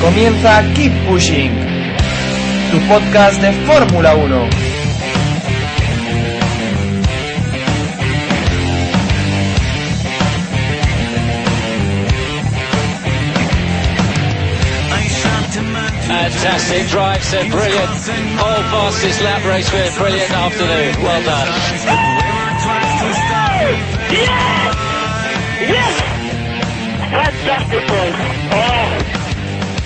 Comienza Keep Pushing, tu podcast de Fórmula 1. Fantastic drive, so brilliant. Whole fastest lap race with brilliant afternoon. Well done. Yes! Fantastic boys. Oh,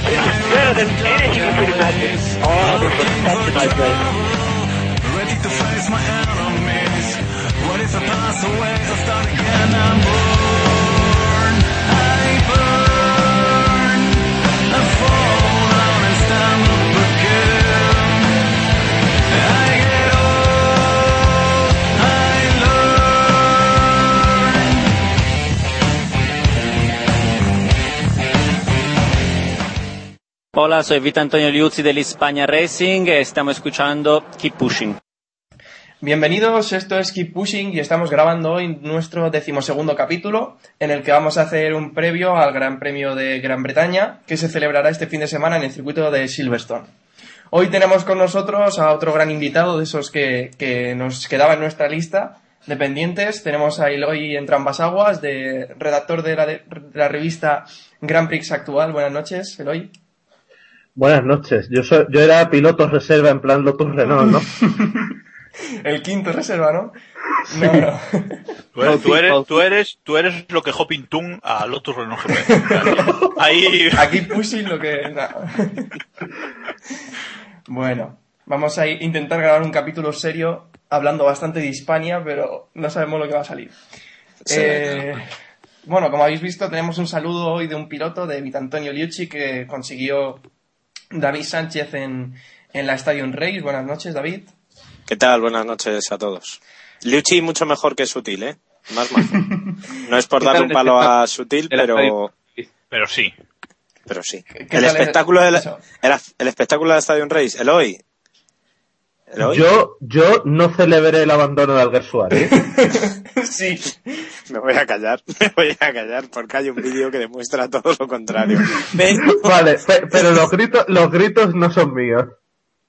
this is better than anything you could imagine. Oh, this was such a nice race. Ready to face my enemies. What if I pass away or start again? I'm born. Hola, soy Vito Antonio Liuzzi del España Racing estamos escuchando Keep Pushing. Bienvenidos, esto es Keep Pushing y estamos grabando hoy nuestro decimosegundo capítulo en el que vamos a hacer un previo al Gran Premio de Gran Bretaña que se celebrará este fin de semana en el circuito de Silverstone. Hoy tenemos con nosotros a otro gran invitado de esos que, nos quedaba en nuestra lista de pendientes. Tenemos a Eloy entre ambas aguas, de, redactor de la, de la revista Grand Prix Actual. Buenas noches, Eloy. Buenas noches. Yo soy, yo era piloto reserva en plan Lotus Renault, ¿no? El quinto reserva, ¿no? No, no. Tú eres, tú eres, tú eres, tú eres lo que Hopping Toon a Lotus Renault GP. Ahí, Aquí pushing lo que... no. Bueno, vamos a intentar grabar un capítulo serio hablando bastante de Hispania, pero no sabemos lo que va a salir. Eh, bueno, como habéis visto, tenemos un saludo hoy de un piloto, de Vitantonio Liucci, que consiguió David Sánchez en, en la Stadium Race. Buenas noches, David. ¿Qué tal? Buenas noches a todos. Liuchi mucho mejor que Sutil, ¿eh? Más majo. No es por ¿Qué darle un palo a Sutil, pero, pero sí. pero sí. ¿Qué El espectáculo, de la, el, el espectáculo de la Stadium Race, Eloy. Yo, yo no celebré el abandono de Alguer Suárez. sí. me voy a callar, me voy a callar porque hay un vídeo que demuestra todo lo contrario. Vale, pe- pero los gritos, los gritos no son míos.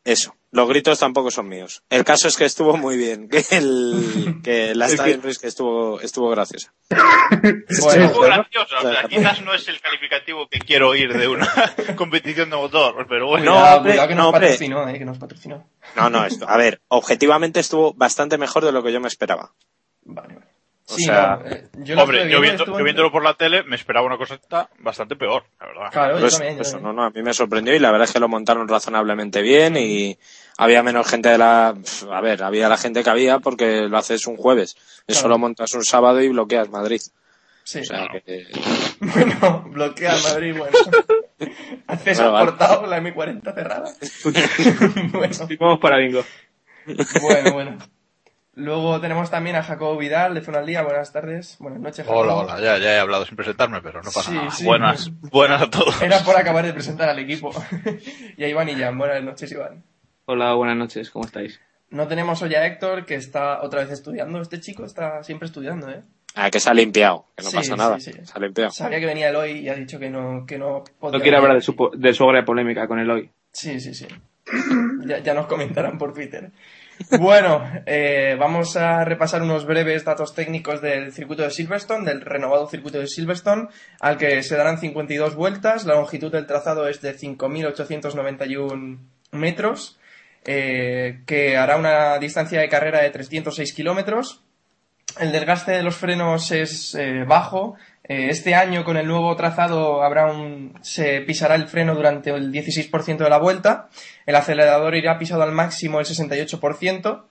Eso, los gritos tampoco son míos. El caso es que estuvo muy bien, que, el, que la Stadium Race que estuvo, estuvo graciosa. Bueno, Estuvo. O sea, quizás no es el calificativo que quiero oír de una competición de motor, pero bueno. No, cuidado, hombre, cuidado que no, nos patrocinó, eh, que nos patrocinó. No, no, esto, a ver, objetivamente estuvo bastante mejor de lo que yo me esperaba. Vale, vale. O Sí, sea, no, eh, yo Hombre, yo, viendo, yo viéndolo por la tele me esperaba una cosa bastante peor, la verdad. Claro, yo Pues, también, yo eso, también. no, no, a mí me sorprendió y la verdad es que lo montaron razonablemente bien y había menos gente de la... A ver, había la gente que había porque lo haces un jueves. Eso Claro. lo montas un sábado y bloqueas Madrid. Sí. O sea que... Bueno, bloquea Madrid, bueno. Haces Bueno, vale. portado la M40 cerrada. bueno, Vamos para bingo. bueno, bueno. Luego tenemos también a Jacobo Vidal de Zona al Día. Buenas tardes. Buenas noches, Jacobo. Hola, hola, ya, ya he hablado sin presentarme, pero no pasa Sí, nada. sí. Buenas, buenas a todos. Era por acabar de presentar al equipo. y a Iván y Jan. Buenas noches, Iván. Hola, buenas noches, ¿cómo estáis? No tenemos hoy a Héctor, que está otra vez estudiando. Este chico está siempre estudiando, ¿eh? Ah, que se ha limpiado, que no Sí, pasa nada. sí, sí. Se ha limpiado. Sabía que venía Eloy y ha dicho que no, que no podía. No quiero hablar de su, de su obra polémica con el hoy. Sí, sí, sí. Ya, ya nos comentarán por Twitter. Bueno, eh, vamos a repasar unos breves datos técnicos del circuito de Silverstone, del renovado circuito de Silverstone, al que se darán 52 vueltas. La longitud del trazado es de 5.891 metros, eh, que hará una distancia de carrera de 306 kilómetros. El desgaste de los frenos es eh, bajo. Eh, este año, con el nuevo trazado, habrá un, se pisará el freno durante el 16% de la vuelta. El acelerador irá pisado al máximo el 68%.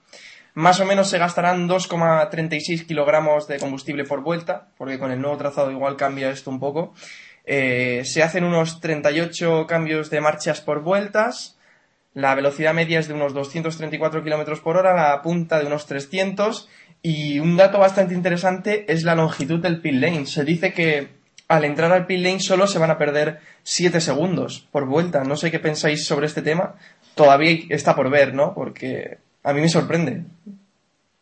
Más o menos se gastarán 2,36 kilogramos de combustible por vuelta, porque con el nuevo trazado igual cambia esto un poco. Eh, se hacen unos 38 cambios de marchas por vueltas. La velocidad media es de unos 234 kilómetros por hora, la punta de unos 300. Y un dato bastante interesante es la longitud del pit lane. Se dice que al entrar al pit lane solo se van a perder 7 segundos por vuelta. No sé qué pensáis sobre este tema. Todavía está por ver, ¿no? Porque a mí me sorprende.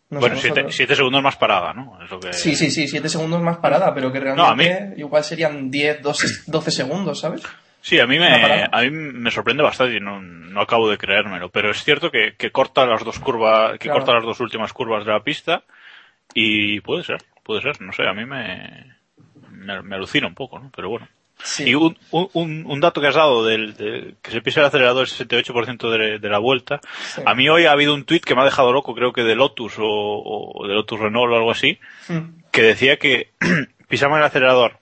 No bueno, siete, siete segundos más parada, ¿no? Es lo que... Sí, sí, sí, 7 segundos más parada, pero que No, a mí- realmente igual serían 10, 12, 12 segundos, ¿sabes? Sí, a mí me, a mí me sorprende bastante y no, no acabo de creérmelo. Pero es cierto que, que corta las dos curvas, que Claro. corta las dos últimas curvas de la pista y puede ser, puede ser, no sé, a mí me, me, me alucina un poco, ¿no? Pero bueno. Sí. Y un, un, un dato que has dado del, de que se pisa el acelerador el 68% de, de la vuelta. Sí. A mí hoy ha habido un tuit que me ha dejado loco, creo que de Lotus o, o de Lotus Renault o algo así, Mm. que decía que pisaban el acelerador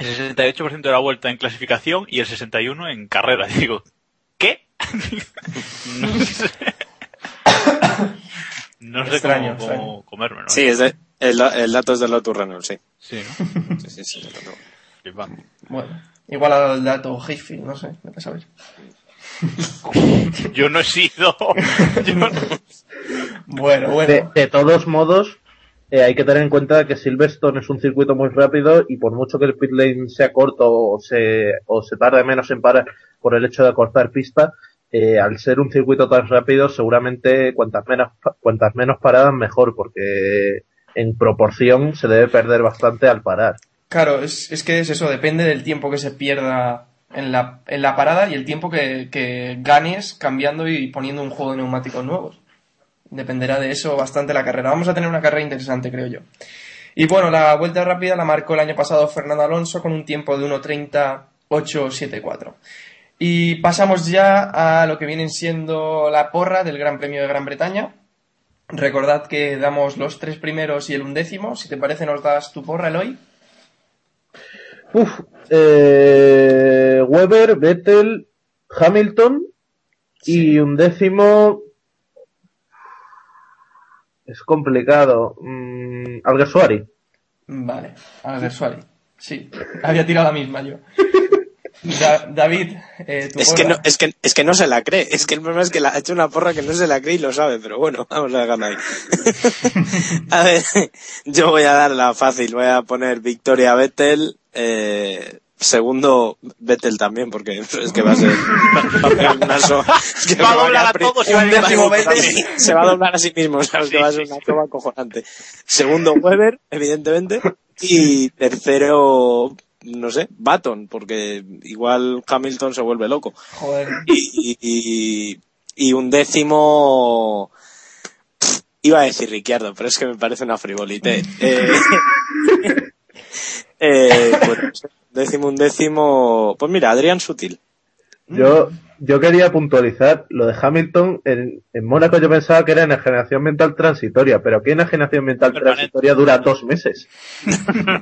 el 68% de la vuelta en clasificación y el 61% en carrera. Y digo, ¿qué? no sé, no sé Extraño, cómo, extraño. cómo comérmelo. Sí, es de, el, el dato es del Lotus Renault, sí. Sí, ¿no? Sí, sí, sí, no, no. Bueno, igual al dato Hayfield, no sé, me saber. Yo no he sido. yo no- Bueno, De, bueno. de todos modos, eh, hay que tener en cuenta que Silverstone es un circuito muy rápido y por mucho que el pit lane sea corto o se, o se tarde menos en parar por el hecho de cortar pista, eh, al ser un circuito tan rápido, seguramente cuantas menos, cuantas menos paradas mejor, porque en proporción se debe perder bastante al parar. Claro, es, es que es eso, depende del tiempo que se pierda en la, en la parada y el tiempo que, que ganes cambiando y poniendo un juego de neumáticos nuevos. Dependerá de eso bastante la carrera. Vamos a tener una carrera interesante, creo yo. Y bueno, la vuelta rápida la marcó el año pasado Fernando Alonso con un tiempo de 1.30.874. Y pasamos ya a lo que vienen siendo la porra del Gran Premio de Gran Bretaña. Recordad que damos los tres primeros y el undécimo. Si te parece, nos das tu porra, Eloy. Uf, eh, Weber, Vettel, Hamilton y un décimo. Es complicado. Mm, Alguersuari. Vale, Alguersuari. Sí, había tirado la misma yo. Da- David, eh, tu Es que, no, es, que, es que no se la cree. Es que el problema es que la, ha hecho una porra que no se la cree y lo sabe, pero bueno, vamos a dejarlo ahí. a ver, yo voy a dar la fácil. Voy a poner Victoria Vettel. Eh, segundo, Vettel también, porque es que va a ser. Va a pegar una so- es que Va a doblar a todos y va a Un décimo Vettel. se va a doblar a sí mismo, ¿sabes? Sí, que va a ser una sí. toma acojonante. Segundo, Weber, evidentemente. Y tercero, no sé, Baton, porque igual Hamilton se vuelve loco. Joder. Y, y, y un décimo, iba a decir Ricciardo, pero es que me parece una frivolité. Eh, eh, bueno, décimo, un décimo, pues mira, Adrián Sutil. Yo, yo quería puntualizar lo de Hamilton. En, en Mónaco yo pensaba que era enajenación mental transitoria, pero aquí enajenación mental Permanente. transitoria dura dos meses.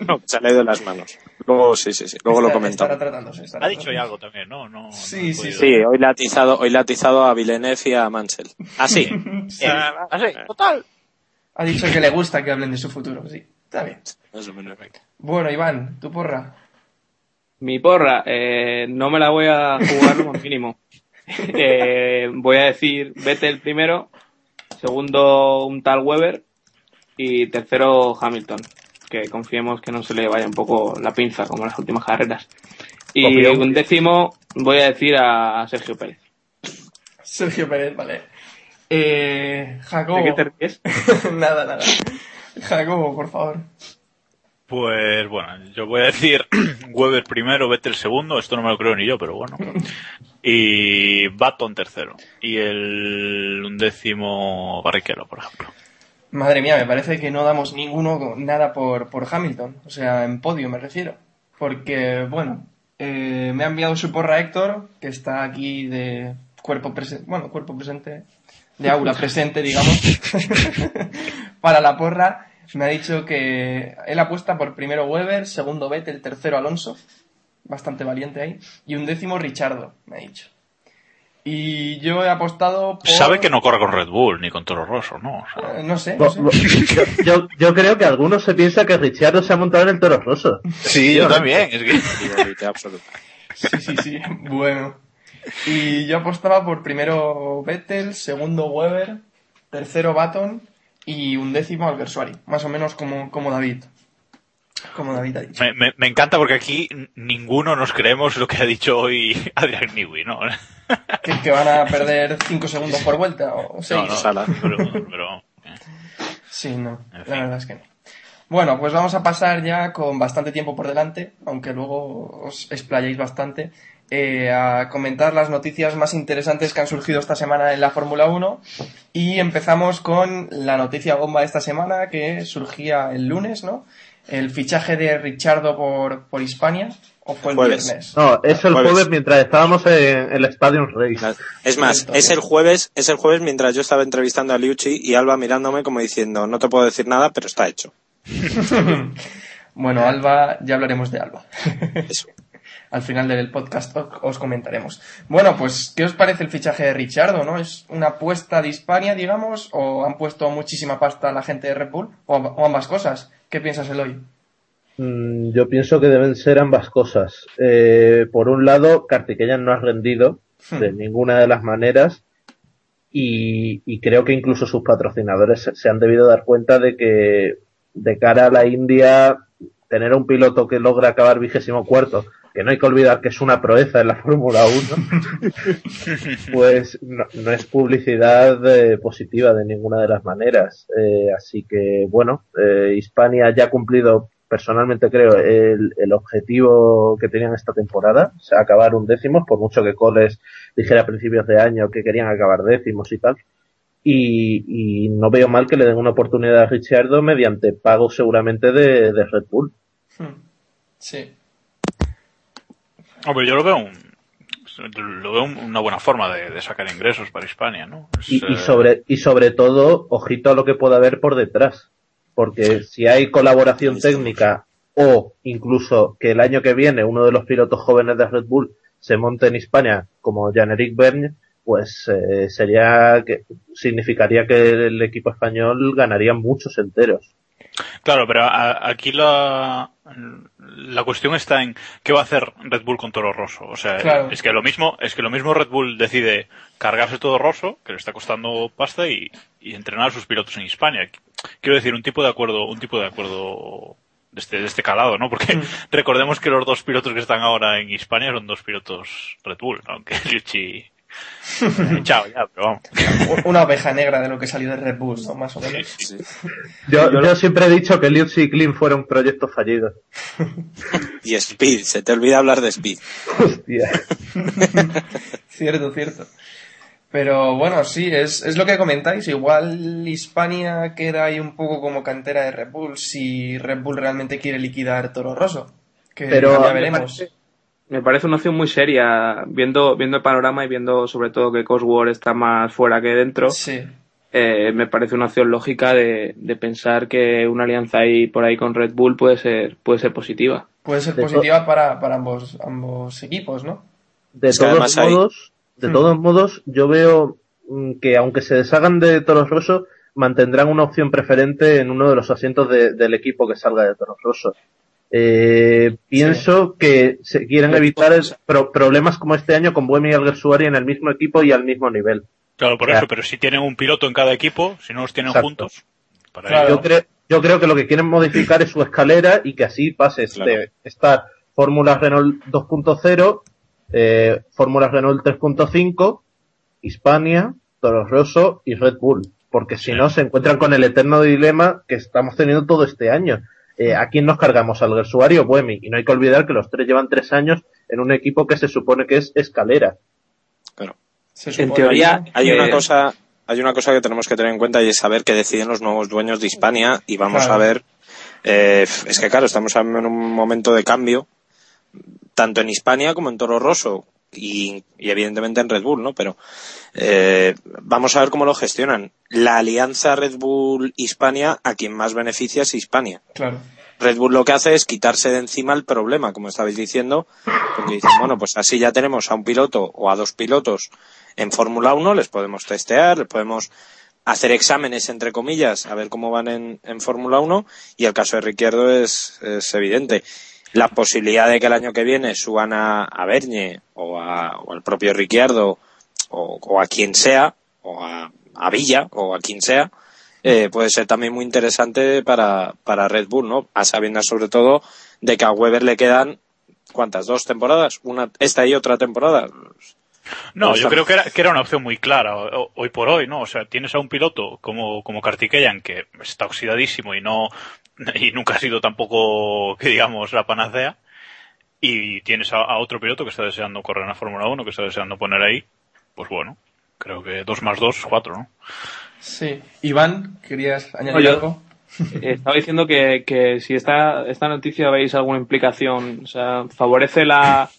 No, se le ha ido las manos. Luego, sí, sí, sí, luego lo Estará- comentamos. estará tratándose, estará Ha dicho ya algo también, ¿no? no Sí, no sí, Sí, hoy le ha atizado, hoy le ha atizado a Villeneuve y a Mansell. Ah, sí. Sí. Ah, sí, total. Ha dicho que le gusta que hablen de su futuro, sí. Está bien. Más o menos. Bueno, Iván, tu porra. Mi porra, eh, no me la voy a jugar lo más mínimo. Eh, voy a decir Vettel primero, segundo un tal Weber y tercero Hamilton. Que confiemos que no se le vaya un poco la pinza como en las últimas carreras. Y Opinión. un décimo voy a decir a Sergio Pérez. Sergio Pérez, vale. Eh, Jacobo. ¿De qué te ríes? nada, nada. Jacobo, por favor. Pues bueno, yo voy a decir Weber primero, Vettel segundo, esto no me lo creo ni yo, pero bueno. Y Baton tercero. Y el undécimo Barrichello, por ejemplo. Madre mía, me parece que no damos ninguno nada por, por Hamilton. O sea, en podio me refiero. Porque, bueno, eh, me ha enviado su porra Héctor, que está aquí de cuerpo presente, bueno, cuerpo presente, de aula presente, digamos, para la porra. Me ha dicho que él apuesta por primero Weber, segundo Vettel, tercero Alonso. Bastante valiente ahí. Y un décimo Richardo, me ha dicho. Y yo he apostado por... Sabe que no corre con Red Bull ni con Toro Rosso, ¿no? O sea, Eh, no sé, no sé. Yo, yo, yo creo que algunos se piensa que Ricciardo se ha montado en el Toro Rosso. sí, yo también. Es que... Sí, sí, sí. Bueno. Y yo apostaba por primero Vettel, segundo Weber, tercero Baton y un décimo Alguersuari. Más o menos como, como David. Como David ha dicho. me, me- me encanta porque aquí ninguno nos creemos lo que ha dicho hoy Adrián Newey, ¿no? Que, que van a perder 5 segundos por vuelta o 6. No, no, Sala. pero, pero- Sí, no, En la verdad es que no. Bueno, pues vamos a pasar ya con bastante tiempo por delante, aunque luego os explayéis bastante, eh, a comentar las noticias más interesantes que han surgido esta semana en la Fórmula 1. Y empezamos con la noticia bomba de esta semana que surgía el lunes, ¿no? El fichaje de Richardo por, por Hispania, o fue el Jueves. viernes. No, es el Jueves. jueves mientras estábamos en el Stadium Race. Es más, es el jueves, es el jueves mientras yo estaba entrevistando a Liucci y Alba mirándome como diciendo, no te puedo decir nada, pero está hecho. Bueno, Alba, ya hablaremos de Alba. Eso. Al final del podcast os, os comentaremos. Bueno, pues, ¿qué os parece el fichaje de Richardo, no? ¿Es una apuesta de Hispania, digamos, o han puesto muchísima pasta a la gente de Red Bull? O, amb- o ambas cosas. ¿Qué piensas, Eloy? Mm, Yo pienso que deben ser ambas cosas. Eh, por un lado, Kartikeyan no ha rendido de ninguna de las maneras y, y creo que incluso sus patrocinadores se, se han debido dar cuenta de que de cara a la India tener un piloto que logra acabar vigésimo cuarto, que no hay que olvidar que es una proeza en la Fórmula 1, pues no, es publicidad eh, positiva de ninguna de las maneras. Eh, así que, bueno, eh, Hispania ya ha cumplido, personalmente creo, el, el objetivo que tenían esta temporada, acabar un décimo, por mucho que Coles dijera a principios de año que querían acabar décimos y tal. Y, no veo mal que le den una oportunidad a Ricciardo mediante pago seguramente de, de Red Bull. Hmm. Sí. Hombre, yo lo veo un, lo veo un- una buena forma de, de sacar ingresos para Hispania, ¿no? Es, Y, y eh, sobre, y sobre todo, ojito a lo que pueda haber por detrás. Porque si hay colaboración técnica o incluso que el año que viene uno de los pilotos jóvenes de Red Bull se monte en Hispania como Jan-Eric Vergne, pues eh, sería que significaría que el equipo español ganaría muchos enteros. Claro, pero a- aquí la, la cuestión está en qué va a hacer Red Bull con Toro Rosso. O sea, Claro. es que lo mismo, es que lo mismo Red Bull decide cargarse todo Rosso, que le está costando pasta, y, y entrenar a sus pilotos en Hispania. Quiero decir, un tipo de acuerdo, un tipo de acuerdo de este, de este calado, ¿no? Porque recordemos que los dos pilotos que están ahora en Hispania son dos pilotos Red Bull, aunque Liucci chao ya, pero vamos. Una oveja negra de lo que salió de Red Bull, ¿no? Más o menos. Sí. Yo, yo siempre he dicho que Liuzzi y Klim fueron proyectos fallidos. Y Speed, se te olvida hablar de Speed. Hostia. Cierto, cierto. Pero bueno, sí, es, es lo que comentáis. Igual Hispania queda ahí un poco como cantera de Red Bull si Red Bull realmente quiere liquidar Toro Rosso. Que Pero ya me veremos. parece- Me parece una opción muy seria, viendo, viendo el panorama y viendo sobre todo que Cosworth está más fuera que dentro. Sí, eh, me parece una opción lógica de, de pensar que una alianza ahí por ahí con Red Bull puede ser, puede ser positiva. puede ser De positiva para, para ambos, ambos equipos, ¿no? De Es que todos hay- modos, de Hmm. todos modos, yo veo mm, que aunque se deshagan de Toros Rosso, mantendrán una opción preferente en uno de los asientos de- del equipo que salga de Toros Rosso. Eh, pienso que se quieren evitar el- pro- problemas como este año con Buemi y Alguersuari en el mismo equipo y al mismo nivel. Claro, por eso, pero si tienen un piloto en cada equipo, si no los tienen Exacto. juntos, para Claro. ello- Yo, creo, yo creo que lo que quieren modificar es su escalera y que así pases Claro. de estar Fórmula Renault 2.0, eh, Fórmula Renault 3.5, Hispania, Toro Rosso y Red Bull. Porque si Sí. no, se encuentran con el eterno dilema que estamos teniendo todo este año. Eh, ¿A quién nos cargamos? ¿Al Gersuari o Buemi? Y no hay que olvidar que los tres llevan tres años en un equipo que se supone que es escalera. Se En teoría, Hay Eh, una cosa, hay una cosa que tenemos que tener en cuenta y es saber que deciden los nuevos dueños de Hispania y vamos Claro. a ver, eh, es que claro, estamos en un momento de cambio, tanto en Hispania como en Toro Rosso y, y evidentemente en Red Bull, ¿no? Pero eh, vamos a ver cómo lo gestionan. La alianza Red Bull Hispania a quien más beneficia es Hispania. Claro. Red Bull lo que hace es quitarse de encima el problema, como estabais diciendo, porque dicen, bueno, pues así ya tenemos a un piloto o a dos pilotos en Fórmula 1, les podemos testear, les podemos hacer exámenes, entre comillas, a ver cómo van en, en Fórmula 1, y el caso de Ricciardo es, es evidente. La posibilidad de que el año que viene suban a, a Bernie o, a- o al propio Ricciardo o, o a quien sea, o a, a Villa o a quien sea, eh, puede ser también muy interesante para, para Red Bull, ¿no? A sabiendas sobre todo de que a Weber le quedan, ¿cuántas? ¿Dos temporadas? Una, esta y otra temporada. No, yo creo que era, que era una opción muy clara hoy por hoy, ¿no? O sea, tienes a un piloto como, como Kartikeyan que está oxidadísimo y no, y nunca ha sido tampoco, que digamos, la panacea. Y tienes a, a otro piloto que está deseando correr en la Fórmula 1, que está deseando poner ahí. Pues bueno, creo que dos más dos, cuatro, ¿no? Sí. Iván, ¿querías añadir algo? Estaba diciendo que, que si esta, esta noticia veis alguna implicación, o sea, favorece la,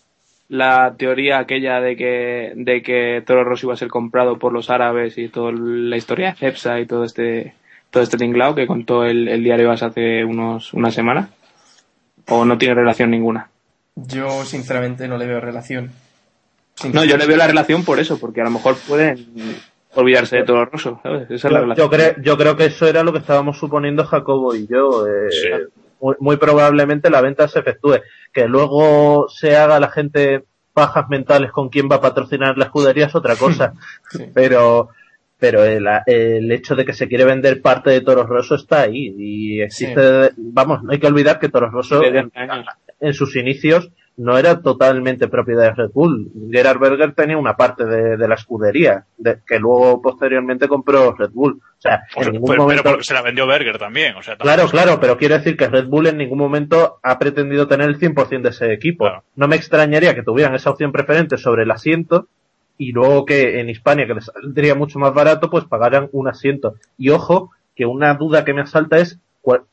la teoría aquella de que, de que Toro Rosso iba a ser comprado por los árabes y toda la historia de Cepsa y todo este, todo este tinglao que contó el, el diario AS hace unos, una semana. ¿O no tiene relación ninguna? Yo, sinceramente, no le veo relación. No, yo le veo la relación por eso, porque a lo mejor pueden olvidarse de Toro Rosso, ¿sabes? Esa es la Yo, relación. yo creo, yo creo que eso era lo que estábamos suponiendo Jacobo y yo. eh, Sí. muy, muy probablemente la venta se efectúe. Que luego se haga la gente pajas mentales con quién va a patrocinar la escudería es otra cosa. Sí. Pero pero el, el hecho de que se quiere vender parte de Toros Rosso está ahí. Y existe, vamos, no hay que olvidar que Toros Rosso en sus inicios no era totalmente propiedad de Red Bull. Gerard Berger tenía una parte de, de la escudería, de- que luego posteriormente compró Red Bull. O sea, O en sea, ningún pero, momento... pero porque se la vendió Berger también, o sea, Claro, claro, pero quiero decir que Red Bull en ningún momento ha pretendido tener el 100% de ese equipo. Claro. No me extrañaría que tuvieran esa opción preferente sobre el asiento y luego que en Hispania, que les saldría mucho más barato, pues pagaran un asiento. Y ojo, que una duda que me asalta es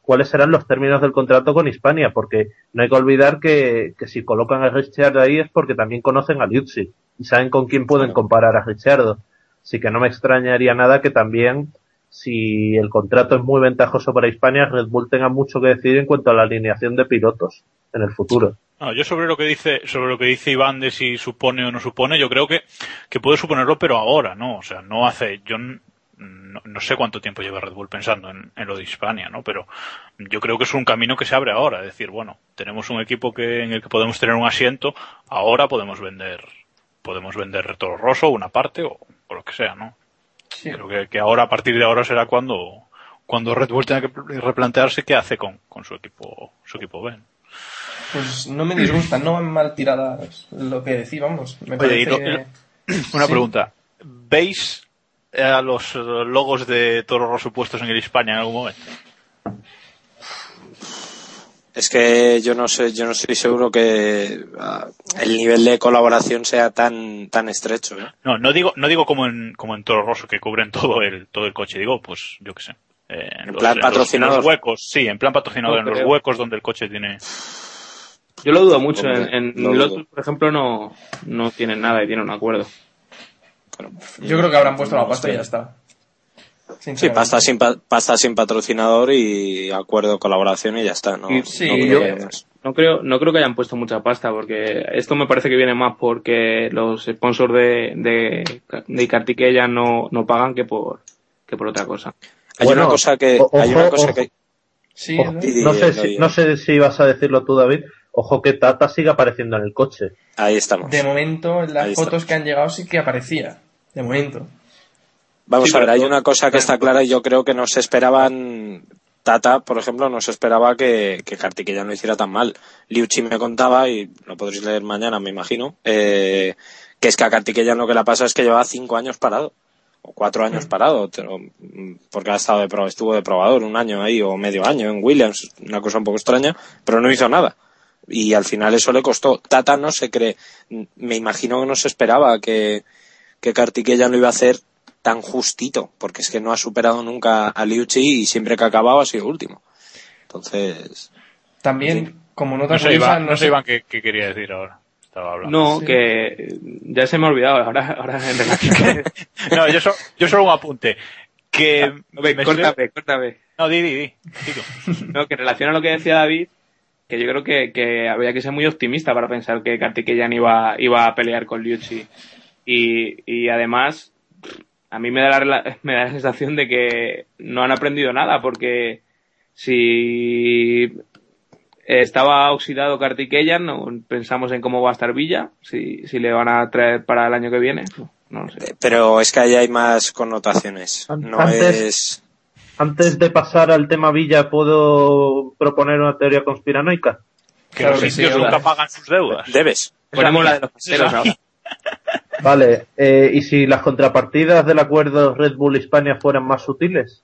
cuáles serán los términos del contrato con Hispania, porque no hay que olvidar que, que si colocan a Ricciardo ahí es porque también conocen a Liuzzi y saben con quién pueden comparar a Ricciardo. Así que no me extrañaría nada que también, si el contrato es muy ventajoso para Hispania, Red Bull tenga mucho que decir en cuanto a la alineación de pilotos en el futuro. No, yo sobre lo que dice, sobre lo que dice Iván de si supone o no supone, yo creo que, que puede suponerlo, pero ahora, ¿no? O sea, no hace, yo no, no sé cuánto tiempo lleva Red Bull pensando en, en lo de Hispania, ¿no? Pero yo creo que es un camino que se abre ahora, es decir, bueno, tenemos un equipo que, en el que podemos tener un asiento, ahora podemos vender, podemos vender Toro Rosso, una parte, o, o lo que sea, ¿no? Sí. Creo que, que ahora, a partir de ahora será cuando, cuando Red Bull tenga que replantearse qué hace con, con su equipo, su equipo B. Pues no me disgustan, no van mal tiradas lo que decíamos. Me Oye, y parece... lo- Una Sí. pregunta. ¿Veis a los eh, logos de Toro Rosso puestos en el Hispania en algún momento? Es que yo no sé, yo no estoy seguro que ah, el nivel de colaboración sea tan tan estrecho. ¿eh? No, no digo, no digo como en, como en Toro Rosso que cubren todo el, todo el coche. Digo, pues, yo qué sé. eh, En plan patrocinador. en los huecos, sí, en plan patrocinador, No en los huecos donde el coche tiene. Yo lo dudo mucho. Hombre, en en lo dudo. Lotus, por ejemplo, no, no tienen nada y tienen un acuerdo. Yo creo que habrán puesto la pasta y ya está. Sí, pasta sin, pa- pasta sin patrocinador y acuerdo de colaboración y ya está. No, Y- sí, no creo yo-. No creo, no creo que hayan puesto mucha pasta, porque esto me parece que viene más porque los sponsors de, de, de Kartikeya no, no pagan que por, que por otra cosa. Hay Bueno, una cosa que, hay una cosa ojo. que, Sí, Ojo, ¿no? Sé si, no sé si ibas a decirlo tú, David. Ojo que Tata sigue apareciendo en el coche. ahí estamos. De momento, en las Ahí fotos estamos. que han llegado sí que aparecía. De momento. Vamos Sí, a ver, hay una cosa que está clara y yo creo que no se esperaban. Tata, por ejemplo, no se esperaba que, que no hiciera tan mal. Liuchi me contaba, y lo podréis leer mañana, me imagino, eh, que es que a Kartikeya lo que le pasa es que llevaba cinco años parado. O cuatro años parado, pero, mm, porque ha estado de estuvo de probador un año ahí, o medio año en Williams, una cosa un poco extraña, pero no hizo nada. Y al final eso le costó. Tata no se cree, me imagino que no se esperaba que, que Kartikeya lo iba a hacer tan justito, porque es que no ha superado nunca a Liuchi y siempre que ha acabado ha sido último. Entonces, También, como nota No sé, curiosa, Iván, no no sé, Iván, qué, qué quería decir ahora. Estaba hablando. No, Sí. que ya se me ha olvidado. Ahora, ahora en relación. No, yo, so- yo solo un apunte. Que. Ve, me córtame, córtame. No, di, di, di. No, que en relación a lo que decía David, que yo creo que, que había que ser muy optimista para pensar que Kartikeyan iba, iba a pelear con Liuchi. Y, y además, a mí me da, la, me da la sensación de que no han aprendido nada, porque si estaba oxidado Kartikeyan, no pensamos en cómo va a estar Villa, si, si le van a traer para el año que viene, no, no lo sé. pero es que ahí hay más connotaciones. No Antes- es. Antes de pasar al tema Villa, ¿puedo proponer una teoría conspiranoica? Que Claro los que sí, nunca pagan sus deudas. Debes. Ponemos la de los pasteros ahora. Vale, eh, ¿y si las contrapartidas del acuerdo Red Bull Hispania fueran más sutiles?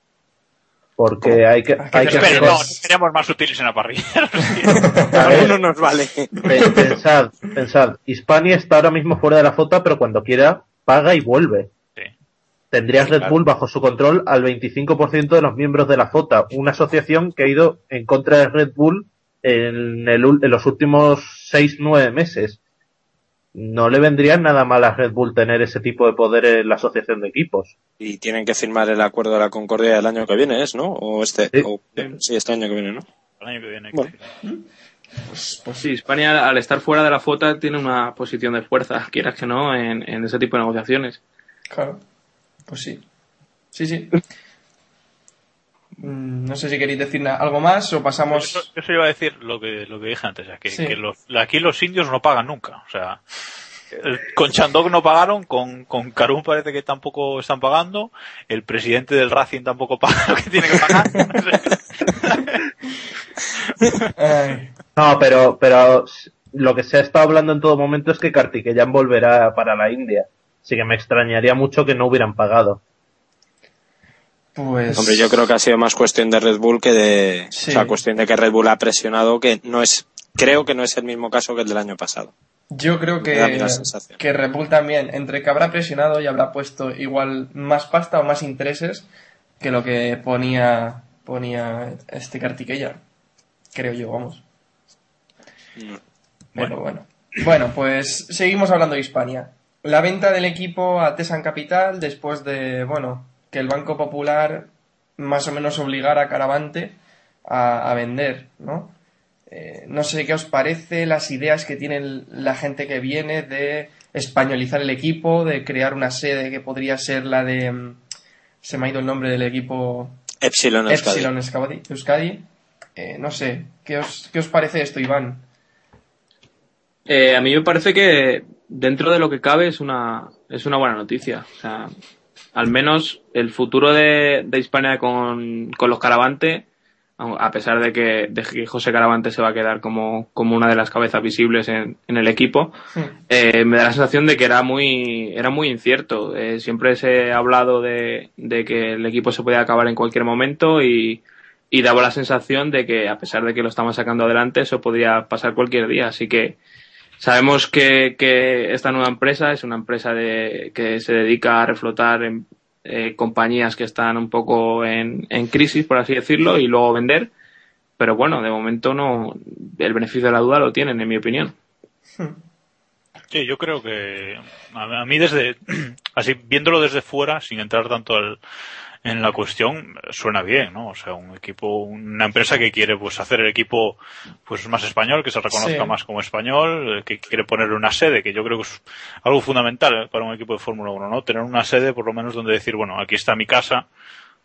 Porque hay que, hay que Espera, hacer- no, seríamos más útiles en la parrilla. a ver, Uno nos vale. pe- pensad, pensad, Hispania está ahora mismo fuera de la FOTA, pero cuando quiera paga y vuelve. Sí. Tendrías Sí, Red claro. Bull bajo su control al 25% de los miembros de la FOTA, una asociación que ha ido en contra de Red Bull en, el en los últimos 6-9 meses. No le vendría nada mal a Red Bull tener ese tipo de poder en la asociación de equipos. Y tienen que firmar el acuerdo de la Concordia el año que viene, ¿es, no? O este, Sí. o- sí, este año que viene, ¿no? El año que viene. Bueno. Pues sí, España al estar fuera de la FOTA tiene una posición de fuerza, quieras que no, en, en ese tipo de negociaciones. Claro. Pues sí. Sí, sí. Mm, No sé si queréis decir algo más o Eso, pasamos. eso iba a decir lo que, lo que dije antes, que, Sí. que los- aquí los indios no pagan nunca. O sea, con Chandok no pagaron, con, con Karum parece que tampoco están pagando, el presidente del Racing tampoco paga lo que tiene que pagar. No, pero, pero lo que se ha estado hablando en todo momento es que Kartikeyan volverá para la India. Así que me extrañaría mucho que no hubieran pagado. Pues. Hombre, yo creo que ha sido más cuestión de Red Bull que de... Sí. O sea, cuestión de que Red Bull ha presionado, que no es... Creo que no es el mismo caso que el del año pasado. Yo creo que, que Red Bull también, entre que habrá presionado y habrá puesto igual más pasta o más intereses que lo que ponía, ponía este Kartikeyan. Creo yo, vamos. Mm. Bueno, bueno. Bueno, pues seguimos hablando de Hispania. La venta del equipo a Tesan Capital después de, bueno, que el Banco Popular más o menos obligara a Caravante a, a vender, ¿no? Eh, no sé qué os parece las ideas que tiene la gente que viene de españolizar el equipo, de crear una sede que podría ser la de... mm, Se me ha ido el nombre del equipo Epsilon Euskadi. Epsilon Euskadi. Euskadi. Eh, no sé, ¿qué os, ¿qué os parece esto, Iván? Eh, a mí me parece que dentro de lo que cabe es una, es una buena noticia. O sea, al menos el futuro de, de Hispania con, con los Caravante, a pesar de que, de que José Caravante se va a quedar como, como una de las cabezas visibles en, en el equipo, eh, me da la sensación de que era muy, era muy incierto. Eh, siempre se ha hablado de, de que el equipo se podía acabar en cualquier momento y, y daba la sensación de que a pesar de que lo estamos sacando adelante, eso podría pasar cualquier día. Así que sabemos que, que esta nueva empresa es una empresa de, que se dedica a reflotar en, eh, compañías que están un poco en, en crisis, por así decirlo, y luego vender. Pero bueno, de momento no, el beneficio de la duda lo tienen, en mi opinión. Sí, yo creo que a, a mí desde, así viéndolo desde fuera, sin entrar tanto al- en la cuestión, suena bien, ¿no? O sea, un equipo, una empresa que quiere pues hacer el equipo pues más español, que se reconozca Sí. más como español, que quiere ponerle una sede, que yo creo que es algo fundamental para un equipo de Fórmula 1, ¿no? Tener una sede por lo menos donde decir, bueno, aquí está mi casa,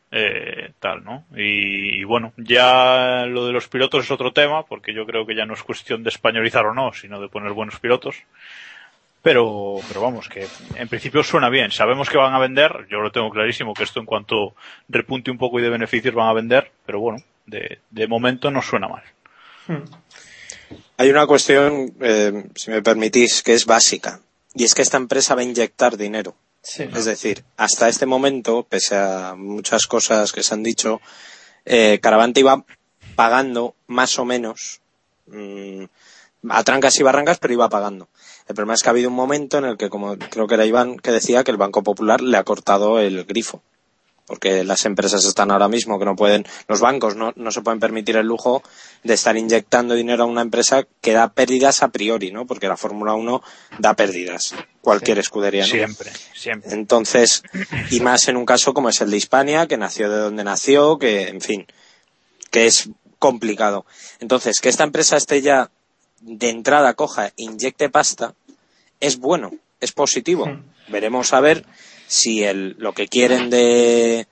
eh, tal, ¿no? Y, y bueno, ya lo de los pilotos es otro tema, porque yo creo que ya no es cuestión de españolizar o no, sino de poner buenos pilotos. Pero, pero vamos, que en principio suena bien. Sabemos que van a vender, yo lo tengo clarísimo que esto en cuanto repunte un poco y de beneficios van a vender, pero bueno, de, de momento no suena mal. Hay una cuestión, eh, si me permitís, que es básica. Y es que esta empresa va a inyectar dinero. Sí. Es decir, hasta este momento, pese a muchas cosas que se han dicho, eh, Caravante iba pagando más o menos mm, a trancas y barrancas, pero iba pagando. El problema es que ha habido un momento en el que, como creo que era Iván que decía, que el Banco Popular le ha cortado el grifo. Porque las empresas están ahora mismo que no pueden, los bancos no, no se pueden permitir el lujo de estar inyectando dinero a una empresa que da pérdidas a priori, ¿no? Porque la Fórmula 1 da pérdidas. Cualquier escudería, ¿no? Siempre, siempre. Entonces, y más en un caso como es el de Hispania, que nació de donde nació, que, en fin, que es complicado. Entonces, que esta empresa esté ya de entrada coja, inyecte pasta, es bueno, es positivo. Veremos a ver si el, lo que quieren de,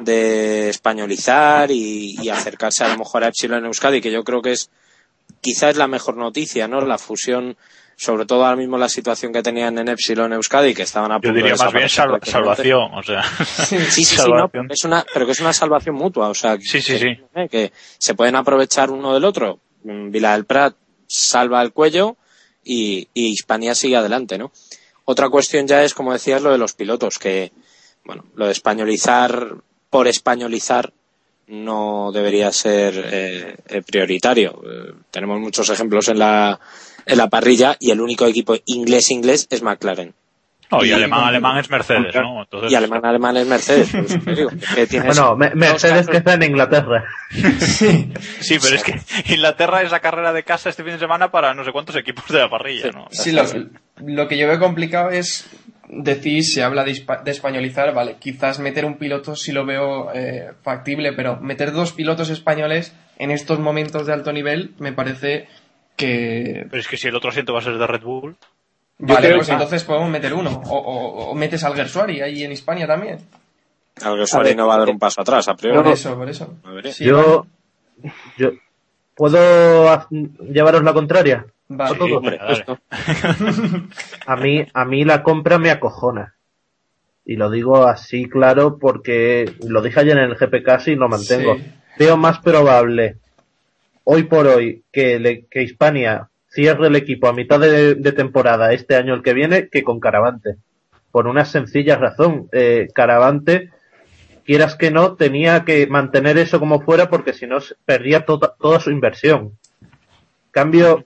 de españolizar y, y acercarse a lo mejor a Epsilon Euskadi, que yo creo que es quizás la mejor noticia, ¿no? La fusión, sobre todo ahora mismo la situación que tenían en Epsilon Euskadi, que estaban a Yo punto de diría más bien sal- salvación, o sea. Sí, sí, sí, no, salvación. es una, pero que es una salvación mutua, o sea, Sí, sí, que, sí. eh, que se pueden aprovechar uno del otro. Mm, Vila del Prat salva el cuello y, Hispania sigue adelante, ¿no? Otra cuestión ya es, como decías, lo de los pilotos, que, bueno, lo de españolizar por españolizar no debería ser eh, eh, prioritario. Eh, tenemos muchos ejemplos en la, en la parrilla y el único equipo inglés-inglés es McLaren. No, y, Y- alemán, alemán es Mercedes, ¿no? Entonces, Y alemán, alemán es Mercedes. te digo, que tienes Bueno, Mercedes que está en Inglaterra. Sí, pero es que Inglaterra es la carrera de casa este fin de semana para no sé cuántos equipos de la parrilla, ¿no? Sí, lo, lo que yo veo complicado es decir, se habla de, españolizar, vale, quizás meter un piloto sí lo veo eh, factible, pero meter dos pilotos españoles en estos momentos de alto nivel me parece que... Pero es que si el otro asiento va a ser de Red Bull, Vale, creo pues que- entonces podemos meter uno. O, o- o metes al Gersuari ahí en España también. Que Suárez no va a dar un paso atrás, a priori. Por eso, por eso. A ver, Sí, yo, yo, ¿puedo llevaros la contraria? vale. hombre, dale. A mí, a mí la compra me acojona. Y lo digo así claro porque lo dije ayer en el GPK y lo mantengo. Sí. Veo más probable hoy por hoy que, le- que Hispania cierre el equipo a mitad de, temporada este año el que viene que con Caravante. Por una sencilla razón. Eh, Caravante, quieras que no, tenía que mantener eso como fuera porque si no perdía toda, toda su inversión. Cambio,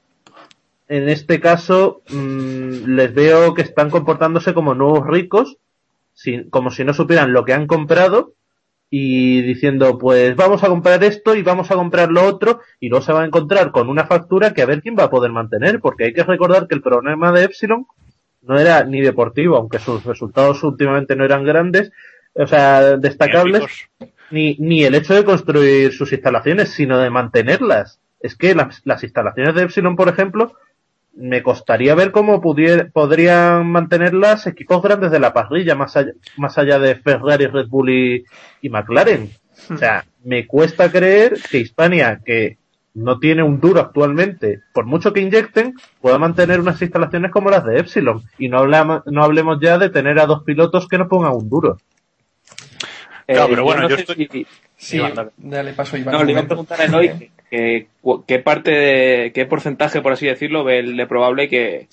en este caso, mm, les veo que están comportándose como nuevos ricos, como si no supieran lo que han comprado y diciendo, pues vamos a comprar esto y vamos a comprar lo otro y luego se va a encontrar con una factura que a ver quién va a poder mantener, porque hay que recordar que el problema de Epsilon no era ni deportivo, aunque sus resultados últimamente no eran grandes, o sea, destacables, ni, ni el hecho de construir sus instalaciones, sino de mantenerlas. Es que las, las instalaciones de Epsilon, por ejemplo, me costaría ver cómo pudier- podrían mantenerlas equipos grandes de la parrilla, más allá, más allá de Ferrari, Red Bull y, y McLaren. O sea, me cuesta creer que Hispania, que no tiene un duro actualmente, por mucho que inyecten, pueda mantener unas instalaciones como las de Epsilon. Y no, hablamos, no hablemos ya de tener a dos pilotos que no pongan un duro. Claro, Eh, pero bueno, no yo sé estoy- si- Sí, Iván, dale. paso Iván. No, le iba a preguntar a Eloy que, qué parte de, qué porcentaje, por así decirlo, ve el de probable que,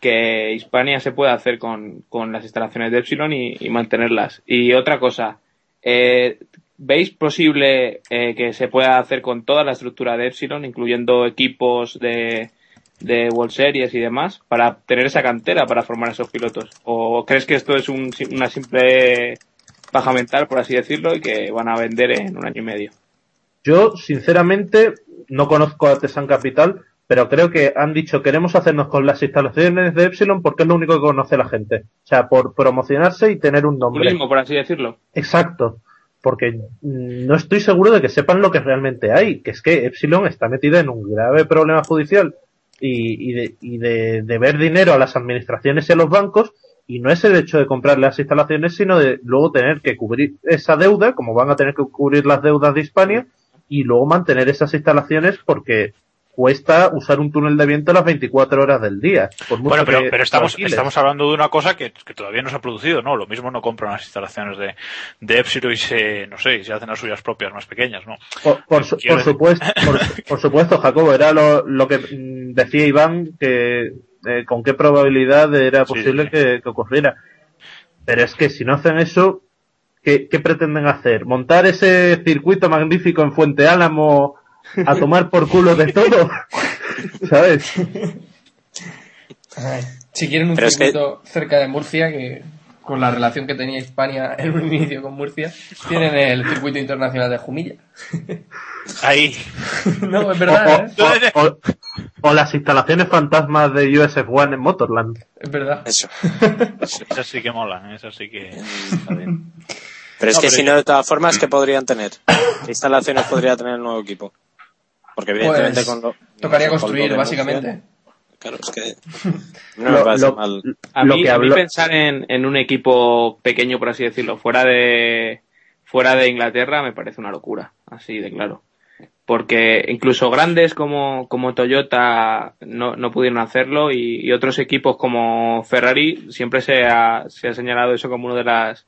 que Hispania se pueda hacer con, con las instalaciones de Epsilon y, y mantenerlas. Y otra cosa, eh, ¿veis posible eh, que se pueda hacer con toda la estructura de Epsilon, incluyendo equipos de, de World Series y demás, para tener esa cantera para formar esos pilotos? ¿O crees que esto es un, una simple paja mental, por así decirlo, y que van a vender en un año y medio? Yo, sinceramente, no conozco a Tesan Capital, pero creo que han dicho queremos hacernos con las instalaciones de Epsilon porque es lo único que conoce la gente. O sea, por promocionarse y tener un nombre. Turismo, por así decirlo. Exacto. Porque mm, no estoy seguro de que sepan lo que realmente hay, que es que Epsilon está metida en un grave problema judicial y, y de, y de deber dinero a las administraciones y a los bancos, y no es el hecho de comprar las instalaciones, sino de luego tener que cubrir esa deuda, como van a tener que cubrir las deudas de Hispania, y luego mantener esas instalaciones porque cuesta usar un túnel de viento las 24 horas del día. Bueno, pero, pero estamos, estamos hablando de una cosa que, que todavía no se ha producido, ¿no? Lo mismo no compran las instalaciones de, de Epsilon y se, no sé, y se hacen las suyas propias más pequeñas, ¿no? Por, por, su- supuesto, por, por supuesto, Jacobo, era lo, lo que mm, decía Iván, que eh, con qué probabilidad era posible sí. Que, que ocurriera. Pero es que si no hacen eso, ¿qué, qué pretenden hacer? ¿Montar ese circuito magnífico en Fuente Álamo a tomar por culo de todo? ¿Sabes? Ay, Si quieren un Pero es que- circuito cerca de Murcia, que con la relación que tenía Hispania en un inicio con Murcia, tienen el circuito internacional de Jumilla. Ahí. no, es O, verdad, ¿eh? o- o- o las instalaciones fantasmas de USF One en Motorland. Es verdad. Eso. Esas sí que molan, esas sí que... Está bien. Pero es No, que pero si yo- no, de todas formas, ¿qué podrían tener? ¿Qué instalaciones podría tener el nuevo equipo? Porque evidentemente Pues, con lo... Tocaría con construir, básicamente. Claro, es que... No me Lo- parece lo- mal. A lo mí, que a mí pensar en, en un equipo pequeño, por así decirlo, fuera de fuera de Inglaterra, me parece una locura, así de claro. Porque incluso grandes como, como Toyota no, no pudieron hacerlo y, y otros equipos como Ferrari siempre se ha, se ha señalado eso como una de las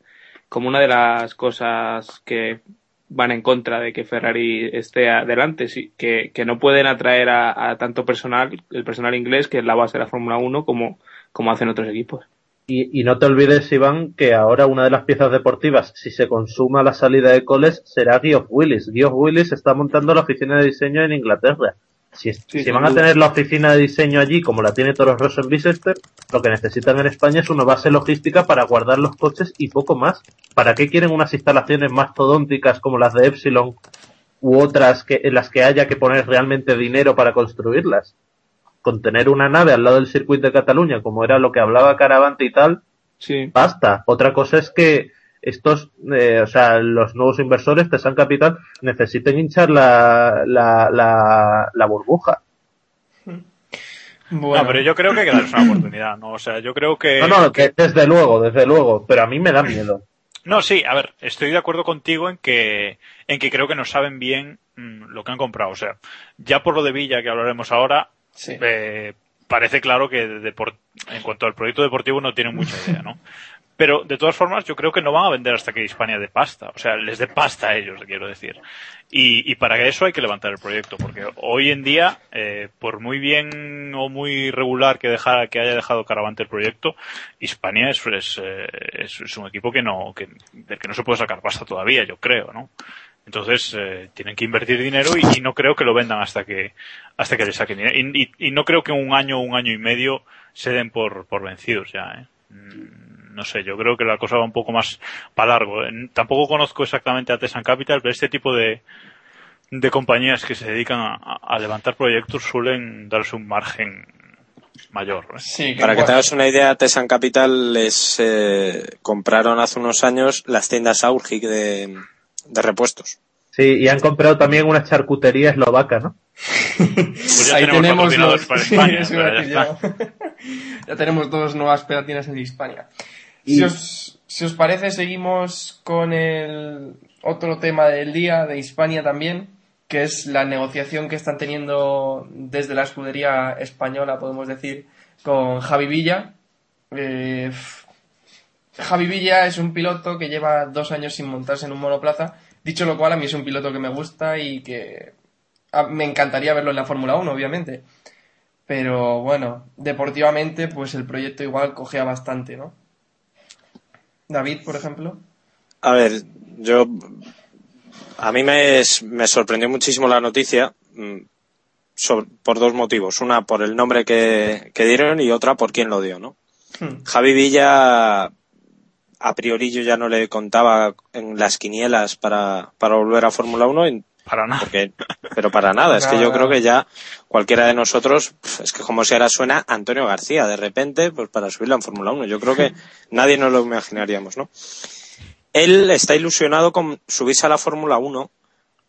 como una de las cosas que van en contra de que Ferrari esté adelante, sí, que, que no pueden atraer a, tanto personal, el personal inglés, que es la base de la Fórmula 1, como, como hacen otros equipos. Y, y no te olvides, Iván, que ahora una de las piezas deportivas, si se consuma la salida de Coles, será Geoff Willis. Geoff Willis está montando la oficina de diseño en Inglaterra. Si, Sí, van a tener la oficina de diseño allí, como la tiene Toro Rosso en Bicester, lo que necesitan en España es una base logística para guardar los coches y poco más. ¿Para qué quieren unas instalaciones mastodónticas como las de Epsilon u otras que, en las que haya que poner realmente dinero para construirlas? Con tener una nave al lado del circuito de Cataluña, como era lo que hablaba Caravante y tal, Sí. basta. Otra cosa es que estos, eh, o sea, los nuevos inversores, Tesan Capital, necesiten hinchar la, la, la, la burbuja. Bueno, No, pero yo creo que hay que darles una oportunidad, ¿no? O sea, yo creo que... No, no, que desde luego, desde luego, pero a mí me da miedo. No, sí, a ver, estoy de acuerdo contigo en que, en que creo que no saben bien mm, lo que han comprado. O sea, ya por lo de Villa que hablaremos ahora, sí. eh, parece claro que de en cuanto al proyecto deportivo no tienen mucha idea, ¿no? Pero de todas formas, yo creo que no van a vender hasta que Hispania de pasta. O sea, les dé pasta a ellos, quiero decir. Y, y para eso hay que levantar el proyecto, porque hoy en día, eh, por muy bien o muy regular que, deja, que haya dejado Caravante el proyecto, Hispania es, es, eh, es- es un equipo que no, que, del que no se puede sacar pasta todavía, yo creo, ¿no? Entonces, eh, tienen que invertir dinero y, y no creo que lo vendan hasta que, hasta que le saquen dinero. Y, y- y no creo que un año o un año y medio se den por, por vencidos ya, ¿eh? Mm, No sé, yo creo que la cosa va un poco más para largo. Tampoco conozco exactamente a Tesan Capital, pero este tipo de, de compañías que se dedican a, a levantar proyectos suelen darse un margen mayor. ¿eh? Sí, Para que te hagas una idea, Tesan Capital les eh, compraron hace unos años las tiendas Aurgic de, de repuestos. Sí, y han comprado también una charcutería eslovaca, ¿no? Pues ya Ahí tenemos tenemos los... para España, ya tenemos dos nuevas pelatinas en Hispania. Si, os, si os parece, seguimos con el otro tema del día de Hispania también, que es la negociación que están teniendo desde la escudería española, podemos decir, con Javi Villa. Eh, Javi Villa es un piloto que lleva dos años sin montarse en un monoplaza. Dicho lo cual, a mí es un piloto que me gusta y que me encantaría verlo en la Fórmula 1, obviamente. Pero bueno, deportivamente, pues el proyecto igual cogea bastante, ¿no? David, por ejemplo. A ver, yo. A mí me, es- me sorprendió muchísimo la noticia mm, sobre- por dos motivos. Una, por el nombre que, que dieron y otra, por quién lo dio, ¿no? Hmm. Javi Villa, a priori yo ya no le contaba en las quinielas para, para volver a Fórmula 1, en- Para nada. porque, pero para nada. Es que yo creo que ya cualquiera de nosotros, pf, es que como si ahora suena Antonio García, de repente, pues para subirla en Fórmula 1. Yo creo que nadie nos lo imaginaríamos, ¿no? Él está ilusionado con subirse a la Fórmula 1.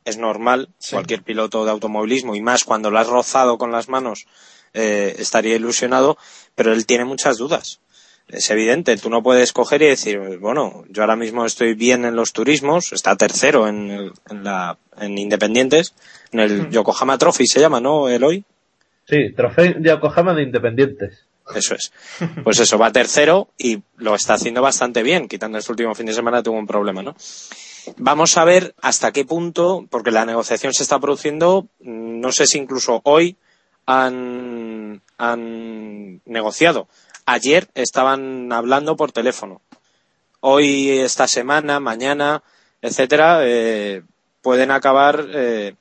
Es normal, Sí. cualquier piloto de automovilismo, y más cuando lo has rozado con las manos, eh, estaría ilusionado, pero él tiene muchas dudas. Es evidente, tú no puedes coger y decir, bueno, yo ahora mismo estoy bien en los turismos, está tercero en, el- en, la, en Independientes, en el Yokohama Trophy se llama, ¿no, Eloy? Sí, trofeo Yokohama de Independientes. Eso es. Pues eso, va tercero y lo está haciendo bastante bien, quitando este último fin de semana tuvo un problema, ¿no? Vamos a ver hasta qué punto, porque la negociación se está produciendo, mm, no sé si incluso hoy han, han negociado. Ayer estaban hablando por teléfono. Hoy, esta semana, mañana, etcétera, eh, pueden acabar eh,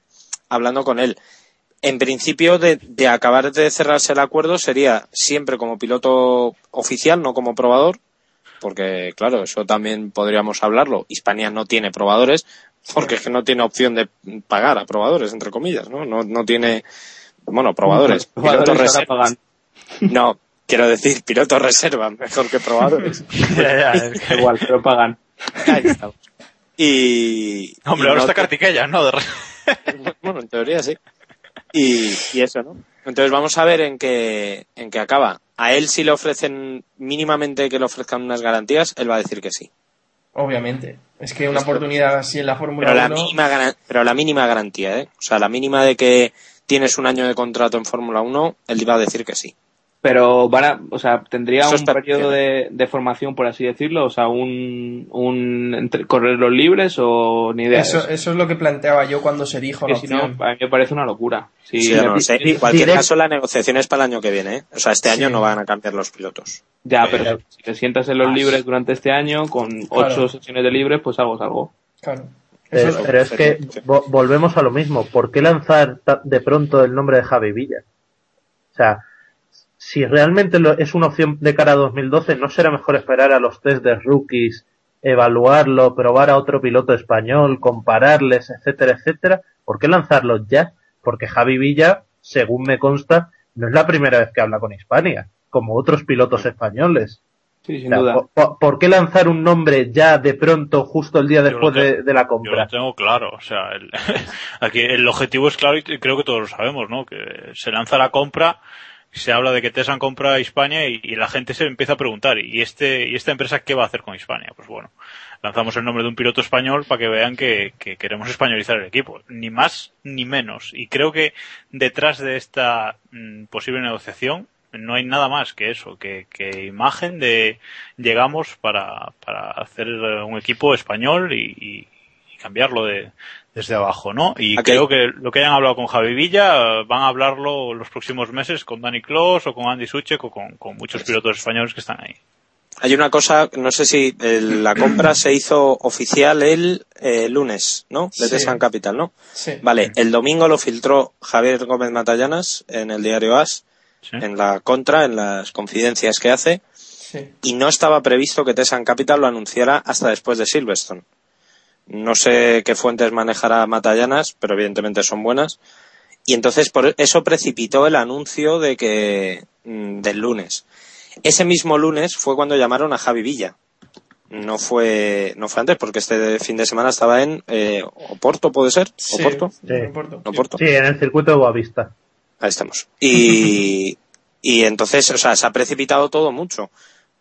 hablando con él. En principio, de, de acabar de cerrarse el acuerdo sería siempre como piloto oficial, no como probador, porque claro, eso también podríamos hablarlo. Hispania no tiene probadores, porque es que no tiene opción de pagar a probadores, entre comillas, ¿no? No, no tiene, bueno, probadores, pilotos pagan. No, quiero decir, pilotos reserva, mejor que probadores. Ya, ya, es que- igual, pero pagan. Ahí estamos. Y. Hombre, y ahora no está te- Cartiquella, ¿no? De Bueno, en teoría sí. Y, y eso, ¿no? Entonces vamos a ver en qué, en qué acaba. A él si le ofrecen mínimamente que le ofrezcan unas garantías, él va a decir que sí. Obviamente. Es que una oportunidad así en la Fórmula Pero la 1... mínima, pero la mínima garantía, ¿eh? O sea, la mínima de que tienes un año de contrato en Fórmula 1, él va a decir que sí. Pero van a, o sea, tendría Eso un periodo de, de formación, por así decirlo, o sea, un, un entre- correr los libres o ni idea. Eso, eso es lo que planteaba yo cuando se dijo que la si no, a mí me parece una locura. Si Sí, no sé. En cualquier direct- caso, la negociación es para el año que viene. ¿eh? O sea, este año Sí. no van a cambiar los pilotos. Ya, pero Eh, si te sientas en los libres durante este año, con ocho Claro. sesiones de libres, pues algo es algo. Claro. Pero, Eso- pero es que vo- volvemos a lo mismo. ¿Por qué lanzar de pronto el nombre de Javi Villa? O sea, si realmente lo- es una opción de cara a 2012, ¿no será mejor esperar a los test de rookies, evaluarlo, probar a otro piloto español, compararles, etcétera, etcétera? ¿Por qué lanzarlo ya? Porque Javi Villa, según me consta, no es la primera vez que habla con Hispania, como otros pilotos españoles. Sí, O sin sea, duda. ¿por, qué lanzar un nombre ya de pronto, justo el día después de, la Yo lo compra? tengo claro, o sea, el, aquí el objetivo es claro y creo que todos lo sabemos, ¿no? Que se lanza la compra, se habla de que Tesan compra Hispania y, y la gente se empieza a preguntar, ¿y este y esta empresa qué va a hacer con Hispania? Pues bueno, lanzamos el nombre de un piloto español para que vean que, que queremos españolizar el equipo, ni más ni menos. Y creo que detrás de esta mm, posible negociación no hay nada más que eso, que, que imagen de llegamos para, para hacer un equipo español y cambiarlo de, desde abajo, ¿no? Y creo que lo que hayan hablado con Javi Villa eh, van a hablarlo los próximos meses con Dani Clos o con Andy Suchek o con, con muchos pilotos españoles que están ahí. Hay una cosa, no sé si eh, la compra se hizo oficial el eh, lunes, ¿no? De Sí. Tesan Capital, ¿no? sí. Vale, el domingo lo filtró Javier Gómez Matallanas en el diario AS, ¿sí? en la contra, en las confidencias que hace, sí. y no estaba previsto que Tesan Capital lo anunciara hasta después de Silverstone. No sé qué fuentes manejará Matallanas, pero evidentemente son buenas. Y entonces por eso precipitó el anuncio de que mm, del lunes. Ese mismo lunes fue cuando llamaron a Javi Villa. No fue, no fue antes, porque este fin de semana estaba en eh, Oporto, ¿puede ser? Sí, ¿Oporto? sí, Oporto. Oporto. Sí, en el circuito de Boavista. Ahí estamos. Y, y entonces, o sea, se ha precipitado todo mucho.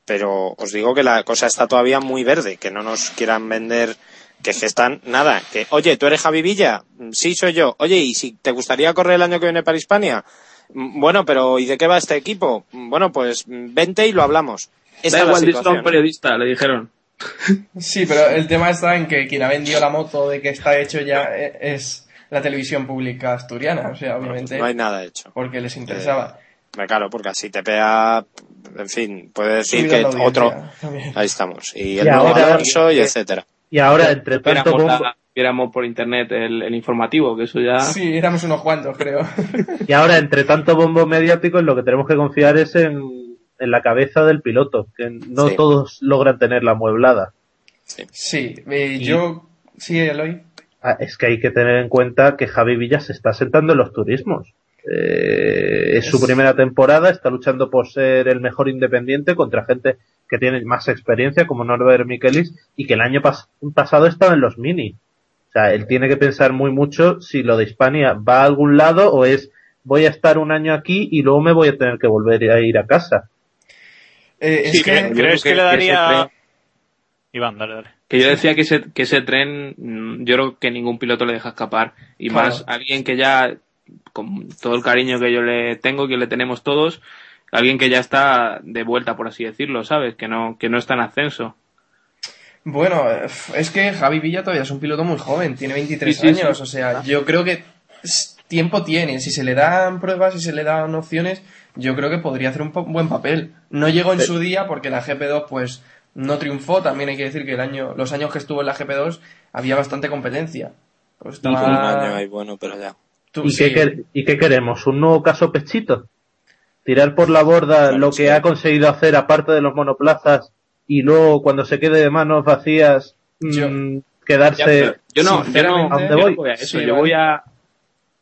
Pero os digo que la cosa está todavía muy verde, que no nos quieran vender, que es que están, nada, que, oye, ¿tú eres Javi Villa? "Mm, Sí, soy yo. Oye, ¿y si te gustaría correr el año que viene para Hispania? "Mm, Bueno, pero ¿y de qué va este equipo? "Mm, Bueno, pues vente y lo hablamos. Esta Da es la igual, situación. un periodista, le dijeron. Sí, pero el tema está en que quien ha vendido la moto de que está hecho ya eh, es la televisión pública asturiana, o sea, obviamente, No hay nada hecho. porque les interesaba. Eh, Claro, porque así te pega, en fin, puede decir Subida que otro, también. ahí estamos. Y Y el nuevo ahora- Alonso y etcétera. Y ahora, entre tanto Viéramos, bombo, la- viéramos por internet el, el informativo, que eso ya... Sí, éramos unos cuantos, creo. y ahora, entre tanto bombo mediático, en lo que tenemos que confiar es en, en la cabeza del piloto, que no Sí. todos logran tener la mueblada. Sí, eh, yo... Sí, Eloy. Ah, Es que hay que tener en cuenta que Javi Villa se está sentando en los turismos. Eh, es su primera temporada, está luchando por ser el mejor independiente contra gente que tiene más experiencia, como Norbert Michelis, y que el año pas- pasado estaba en los mini. O sea, él tiene que pensar muy mucho si lo de Hispania va a algún lado o es voy a estar un año aquí y luego me voy a tener que volver a ir a casa. Eh, es Sí, que... ¿cre- yo ¿Crees creo que, le que- que daría... tren- Iván, dale, dale. Que yo decía que ese, que ese tren, mm, yo creo que ningún piloto le deja escapar. Y Claro. más alguien que ya, con todo el cariño que yo le tengo, que le tenemos todos, alguien que ya está de vuelta, por así decirlo, ¿sabes? Que no, que no está en ascenso. Bueno, es que Javi Villa todavía es un piloto muy joven, tiene 23 Sí, sí, años, sí. o sea, yo creo que tiempo tiene, si se le dan pruebas, si se le dan opciones, yo creo que podría hacer un buen papel. No llegó en su día porque la GP2 pues no triunfó, también hay que decir que el año, los años que estuvo en la GP2 había bastante competencia. Pues Un estaba- año ahí bueno, pero ya. tú- ¿Y, sí. qué, ¿Y qué queremos? ¿Un nuevo caso Pechito? ¿Tirar por la borda Claro, lo sí. que ha conseguido hacer aparte de los monoplazas y luego cuando se quede de manos vacías Yo- mm, quedarse... yo no, yo no, sinceramente- ¿A dónde yo no voy? a eso. Sí, yo vale. voy a.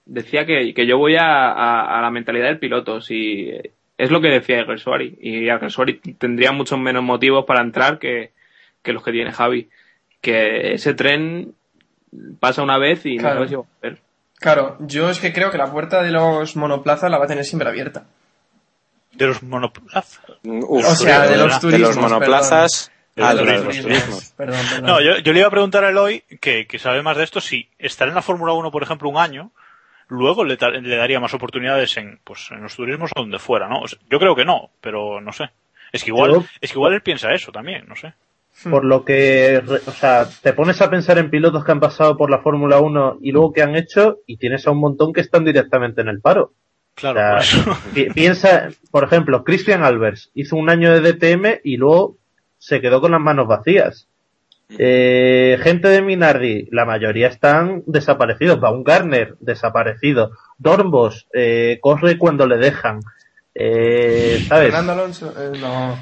Decía que, que yo voy a, a, a la mentalidad del piloto. Si, es lo que decía Egersuari. Y Egersuari tendría muchos menos motivos para entrar que, que los que tiene Javi. Que ese tren pasa una vez y Claro. no volver. Claro, yo es que creo que la puerta de los monoplazas la va a tener siempre abierta. De los monoplazas. Uf, O sea, de los de turismos, los monoplazas. perdón. Ah, De los turismos. turismos. Perdón, perdón. No, yo, yo le iba a preguntar a Eloy, que, que sabe más de esto, si estar en la Fórmula 1, por ejemplo, un año, luego le, da- le daría más oportunidades en, pues, en los turismos o donde fuera, ¿no? O sea, yo creo que no, pero no sé. Es que igual, Yo- es que igual él piensa eso también, no sé. Por lo que, o sea, te pones a pensar en pilotos que han pasado por la Fórmula 1 y luego que han hecho y tienes a un montón que están directamente en el paro. Claro, O sea, por eso. pi- piensa, por ejemplo, Christian Albers hizo un año de DTM y luego se quedó con las manos vacías. Eh, gente de Minardi, la mayoría están desaparecidos. Baumgartner, desaparecido. Dornbos, eh, corre cuando le dejan. Eh, ¿Sabes? Fernando Alonso, eh, no.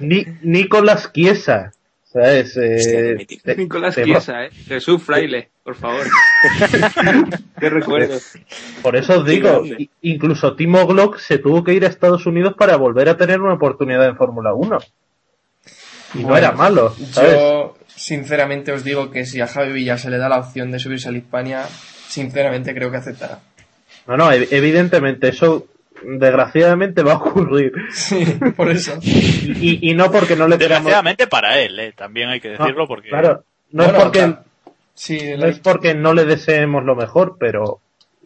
Ni, Nicolás Chiesa, ¿sabes? Eh, te- Nicolás te- Chiesa, ¿eh? Jesús Fraile, por favor. Qué recuerdo. Por eso os digo, incluso Timo Glock se tuvo que ir a Estados Unidos para volver a tener una oportunidad en Fórmula 1. Y no era malo, ¿sabes? Yo, sinceramente, os digo que si a Javi Villa se le da la opción de subirse a la Hispania, sinceramente creo que aceptará. No, no, ev- evidentemente eso desgraciadamente va a ocurrir. Sí, por eso. Y, y no porque no le queramos... Desgraciadamente para él, ¿eh? También hay que No, decirlo porque... Claro, no Bueno, es porque... claro. Sí, no es porque no le deseemos lo mejor, pero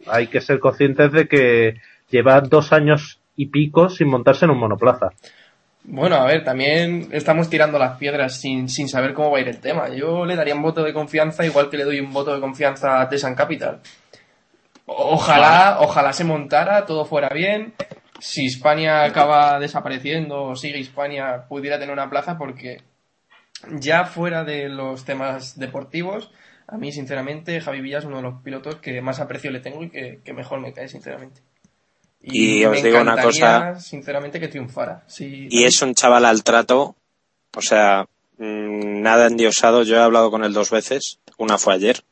hay que ser conscientes de que lleva dos años y pico sin montarse en un monoplaza. Bueno, a ver, también estamos tirando las piedras sin, sin saber cómo va a ir el tema. Yo le daría un voto de confianza, igual que le doy un voto de confianza a Tesan Capital. Ojalá, ojalá se montara, todo fuera bien. Si España acaba desapareciendo o sigue España, pudiera tener una plaza, porque ya fuera de los temas deportivos, a mí, sinceramente, Javi Villa es uno de los pilotos que más aprecio le tengo y que, que mejor me cae, sinceramente. Y os me digo una cosa. Sinceramente, que triunfara. Sí, Y es un chaval al trato, o sea, mm, nada endiosado. Yo he hablado con él dos veces, una fue ayer,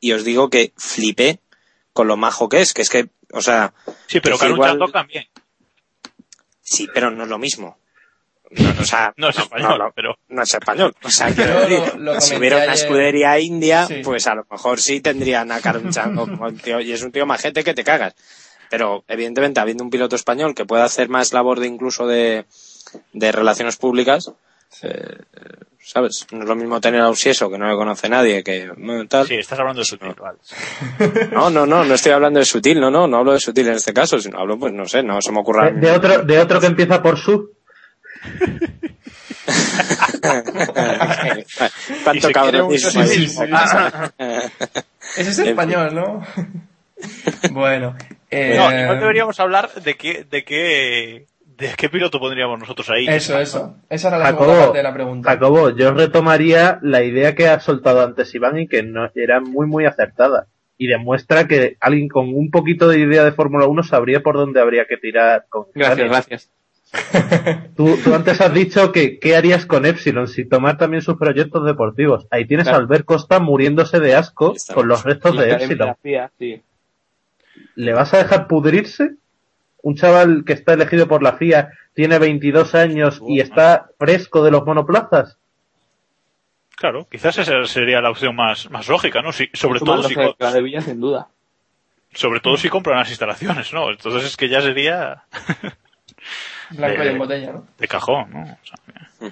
y os digo que flipé con lo majo que es, que es que, o sea, Sí, pero Karun igual- también. sí, pero no es lo mismo. No, o sea, No es español, no, pero... no es español. O sea, quiero decir, lo- lo si hubiera una ayer- escudería india, Sí. pues a lo mejor sí tendrían a Karun como un tío, y es un tío majete que te cagas. Pero evidentemente, habiendo un piloto español que pueda hacer más labor de incluso de, de relaciones públicas, eh, ¿sabes? No es lo mismo tener a Usieso, que no le conoce nadie, que tal. Sí, estás hablando de su tío, vale. No, no, no, no estoy hablando de sutil, no, no, no hablo de sutil en este caso, sino hablo, pues no sé, no se me ocurra. De, de otro, de otro que empieza por su. Hay. mismo. Ese es español, ¿no? bueno. eh, No, igual deberíamos hablar de qué, de qué, de qué piloto pondríamos nosotros ahí. Eso, eso. Esa era la segunda parte de la pregunta. Jacobo, yo retomaría la idea que ha soltado antes Iván y que no, era muy, muy acertada. Y demuestra que alguien con un poquito de idea de Fórmula 1 sabría por dónde habría que tirar con Gracias, gracias. Tú, tú antes has dicho que qué harías con Epsilon si tomar también sus proyectos deportivos. Ahí tienes Claro. a Albert Costa muriéndose de asco Estamos. con los restos de Epsilon. sí. ¿Le vas a dejar pudrirse? Un chaval que está elegido por la FIA tiene 22 años y está fresco de los monoplazas. Claro, quizás esa sería la opción más, más lógica, ¿no? Si, sobre, todo si, la de Villa, sin duda. sobre todo si compran las instalaciones, ¿no? Entonces es que ya sería Blanco y Eh, en botella, ¿no? de cajón, ¿no? O sea,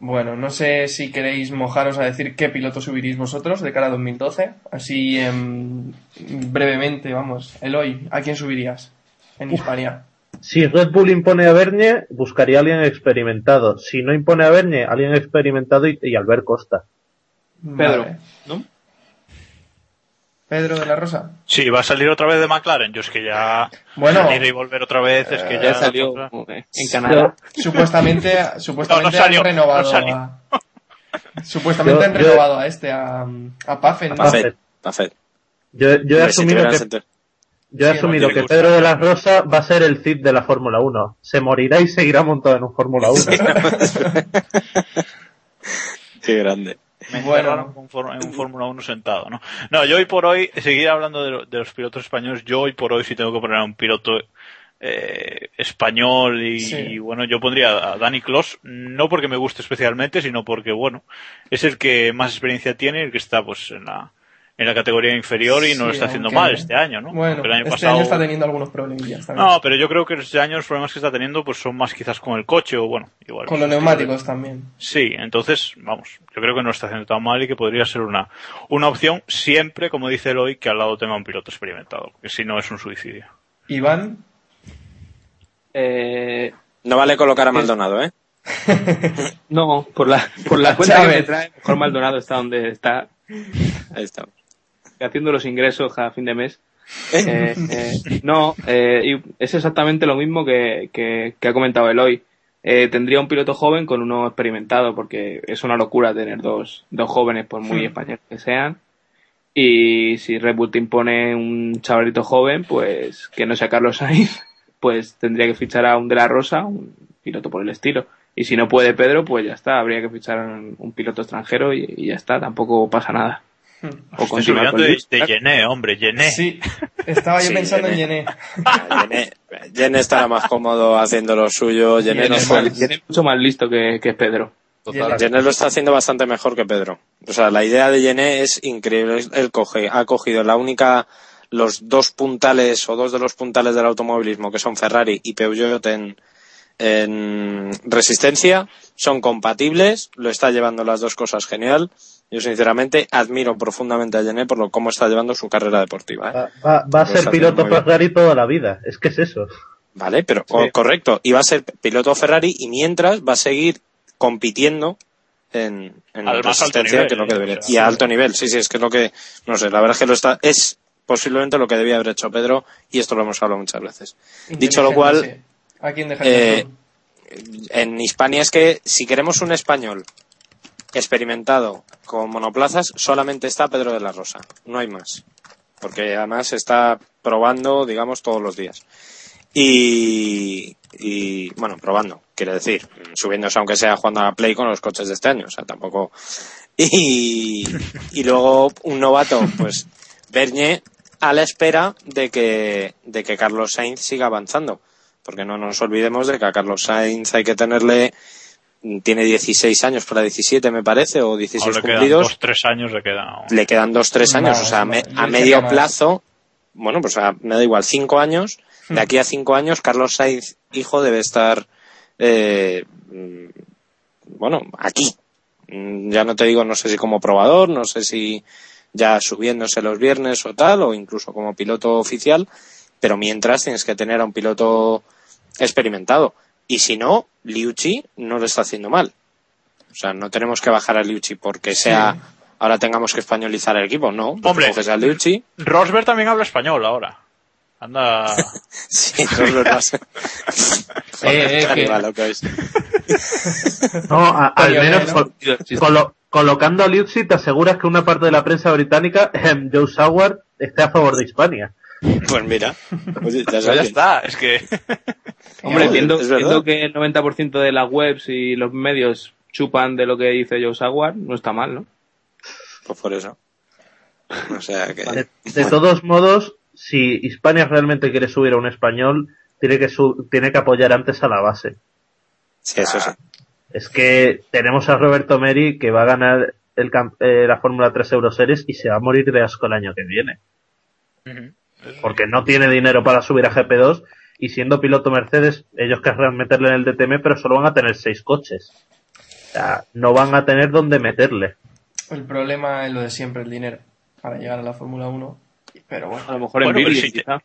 Bueno, no sé si queréis mojaros a decir qué piloto subiréis vosotros de cara a 2012. Así, em, brevemente, vamos. Eloy, ¿a quién subirías en Hispania? Si Red Bull impone a Bernie, buscaría a alguien experimentado. Si no impone a Bernie, alguien experimentado y, y Albert Costa. Pedro, Vale. ¿no? Pedro de la Rosa. Sí, va a salir otra vez de McLaren. Yo es que ya Bueno. salir y volver otra vez es que Ya ya salió eh, en Canadá. Supuestamente, supuestamente No, no salió, han renovado no salió. a... Supuestamente Yo- han yo- renovado a este, a, a Buffett. Yo, yo he asumido que, sentido. yo he Sí, asumido no que tiene Pedro de la Rosa va a ser el Cid de la Fórmula 1. Se morirá y seguirá montado en un Fórmula 1. Qué grande. Me Bueno. en un Fórmula 1 sentado, ¿no? No, yo hoy por hoy, seguir hablando de, lo- de los pilotos españoles, yo hoy por hoy sí tengo que poner a un piloto eh, español y, Sí. y, bueno, yo pondría a Dani Kloss, no porque me guste especialmente, sino porque bueno, es el que más experiencia tiene y el que está pues en la en la categoría inferior y no lo está haciendo aunque- mal este año, ¿no? Bueno, Porque el año este pasado- año está teniendo algunos problemillas también. No, pero yo creo que este año los problemas que está teniendo pues son más quizás con el coche o bueno, igual. Con los neumáticos también. Sí, entonces, vamos, yo creo que no lo está haciendo tan mal y que podría ser una, una opción siempre, como dice Eloy, que al lado tenga un piloto experimentado, porque si no es un suicidio. Iván, Eh, No vale colocar a Maldonado, ¿eh? no, por la, por la cuenta que me trae, mejor Maldonado está donde está, Ahí está. Haciendo los ingresos a fin de mes. Eh, eh, no, eh, y es exactamente lo mismo que, que, que ha comentado Eloy. Eh, tendría un piloto joven con uno experimentado, porque es una locura tener dos, dos jóvenes, por muy Hmm. españoles que sean. Y si Red Bull te impone un chavalito joven, pues que no sea Carlos Sainz, pues tendría que fichar a un de la Rosa, un piloto por el estilo. Y si no puede Pedro, pues ya está, habría que fichar a un, un piloto extranjero y, y ya está, tampoco pasa nada. O continuar olvidando con de, Luis, hombre, Gené. sí, estaba yo Sí, pensando en. Yené. Ah, Yené, Yené estará más cómodo haciendo lo suyo. Yené, no Yené. Tiene mucho más listo que, que Pedro. Yené. Yené lo está haciendo bastante mejor que Pedro. O sea, la idea de Yené es increíble. Él coge, ha cogido la única, los dos puntales o dos de los puntales del automovilismo que son Ferrari y Peugeot en, en resistencia, son compatibles, lo está llevando las dos cosas genial. Yo sinceramente admiro profundamente a Yené por lo cómo está llevando su carrera deportiva. ¿eh? Va, va- va a ser piloto. Ferrari toda la vida. Es que es eso. Vale, pero o- correcto. Y va a ser piloto Ferrari y mientras va a seguir compitiendo en, en alto resistencia, nivel, que es lo que debería. Y a alto nivel, sí, sí, es que es lo que, no sé, la verdad es que lo está, es posiblemente lo que debía haber hecho Pedro y esto lo hemos hablado muchas veces. Dicho lo cual, sí. ¿A quién dejaría eh, en Hispania es que si queremos un español experimentado con monoplazas, solamente está Pedro de la Rosa, no hay más. Porque además está probando, digamos, todos los días. Y, y bueno, probando, quiere decir, subiéndose aunque sea jugando a la Play con los coches de este año, o sea, tampoco. Y, y luego un novato, pues Bernie a la espera de que, de que Carlos Sainz siga avanzando. Porque no nos olvidemos de que a Carlos Sainz hay que tenerle, tiene 16 años para 17 me parece, o 16 Ahora le quedan cumplidos dos, tres años le quedan. le quedan dos, tres años, o sea, a, me- medio plazo, bueno, pues a- me da igual, cinco años, Hmm. de aquí a cinco años, Carlos Sainz, hijo, debe estar, eh, mm, bueno, aquí. Mm, Ya no te digo, no sé si como probador, no sé si ya subiéndose los viernes o tal, o incluso como piloto oficial, pero mientras tienes que tener a un piloto experimentado. Y si no, Liucci no lo está haciendo mal. O sea, no tenemos que bajar a Liucci porque sea ahora tengamos que españolizar el equipo, no. Hombre. a Liucci, Rosberg también habla español ahora. Anda. sí, es verdad. Eh, eh, que- que es. No, a- al Coño, menos ¿no? colo- colocando a Liuzzi te aseguras que una parte de la prensa británica, Joe Sauer, esté a favor de Hispania. Pues mira, ya Pues ya está, es que. Hombre, viendo, es verdad. viendo que el 90% de las webs y los medios chupan de lo que dice Joe Sauer, no está mal, ¿no? Pues por eso. O sea que. De, de todos modos, si Hispania realmente quiere subir a un español, tiene que, su- tiene que apoyar antes a la base. Sí, eso sí. Es que tenemos a Roberto Meri que va a ganar el eh, la Fórmula 3 Euroseries y se va a morir de asco el año que viene. Porque no tiene dinero para subir a GP2 y siendo piloto Mercedes, ellos querrán meterle en el DTM, pero solo van a tener seis coches. O sea, no van a tener dónde meterle. El problema es lo de siempre, el dinero, para llegar a la Fórmula 1. Pero bueno, A lo mejor en Bueno, si te- quizá.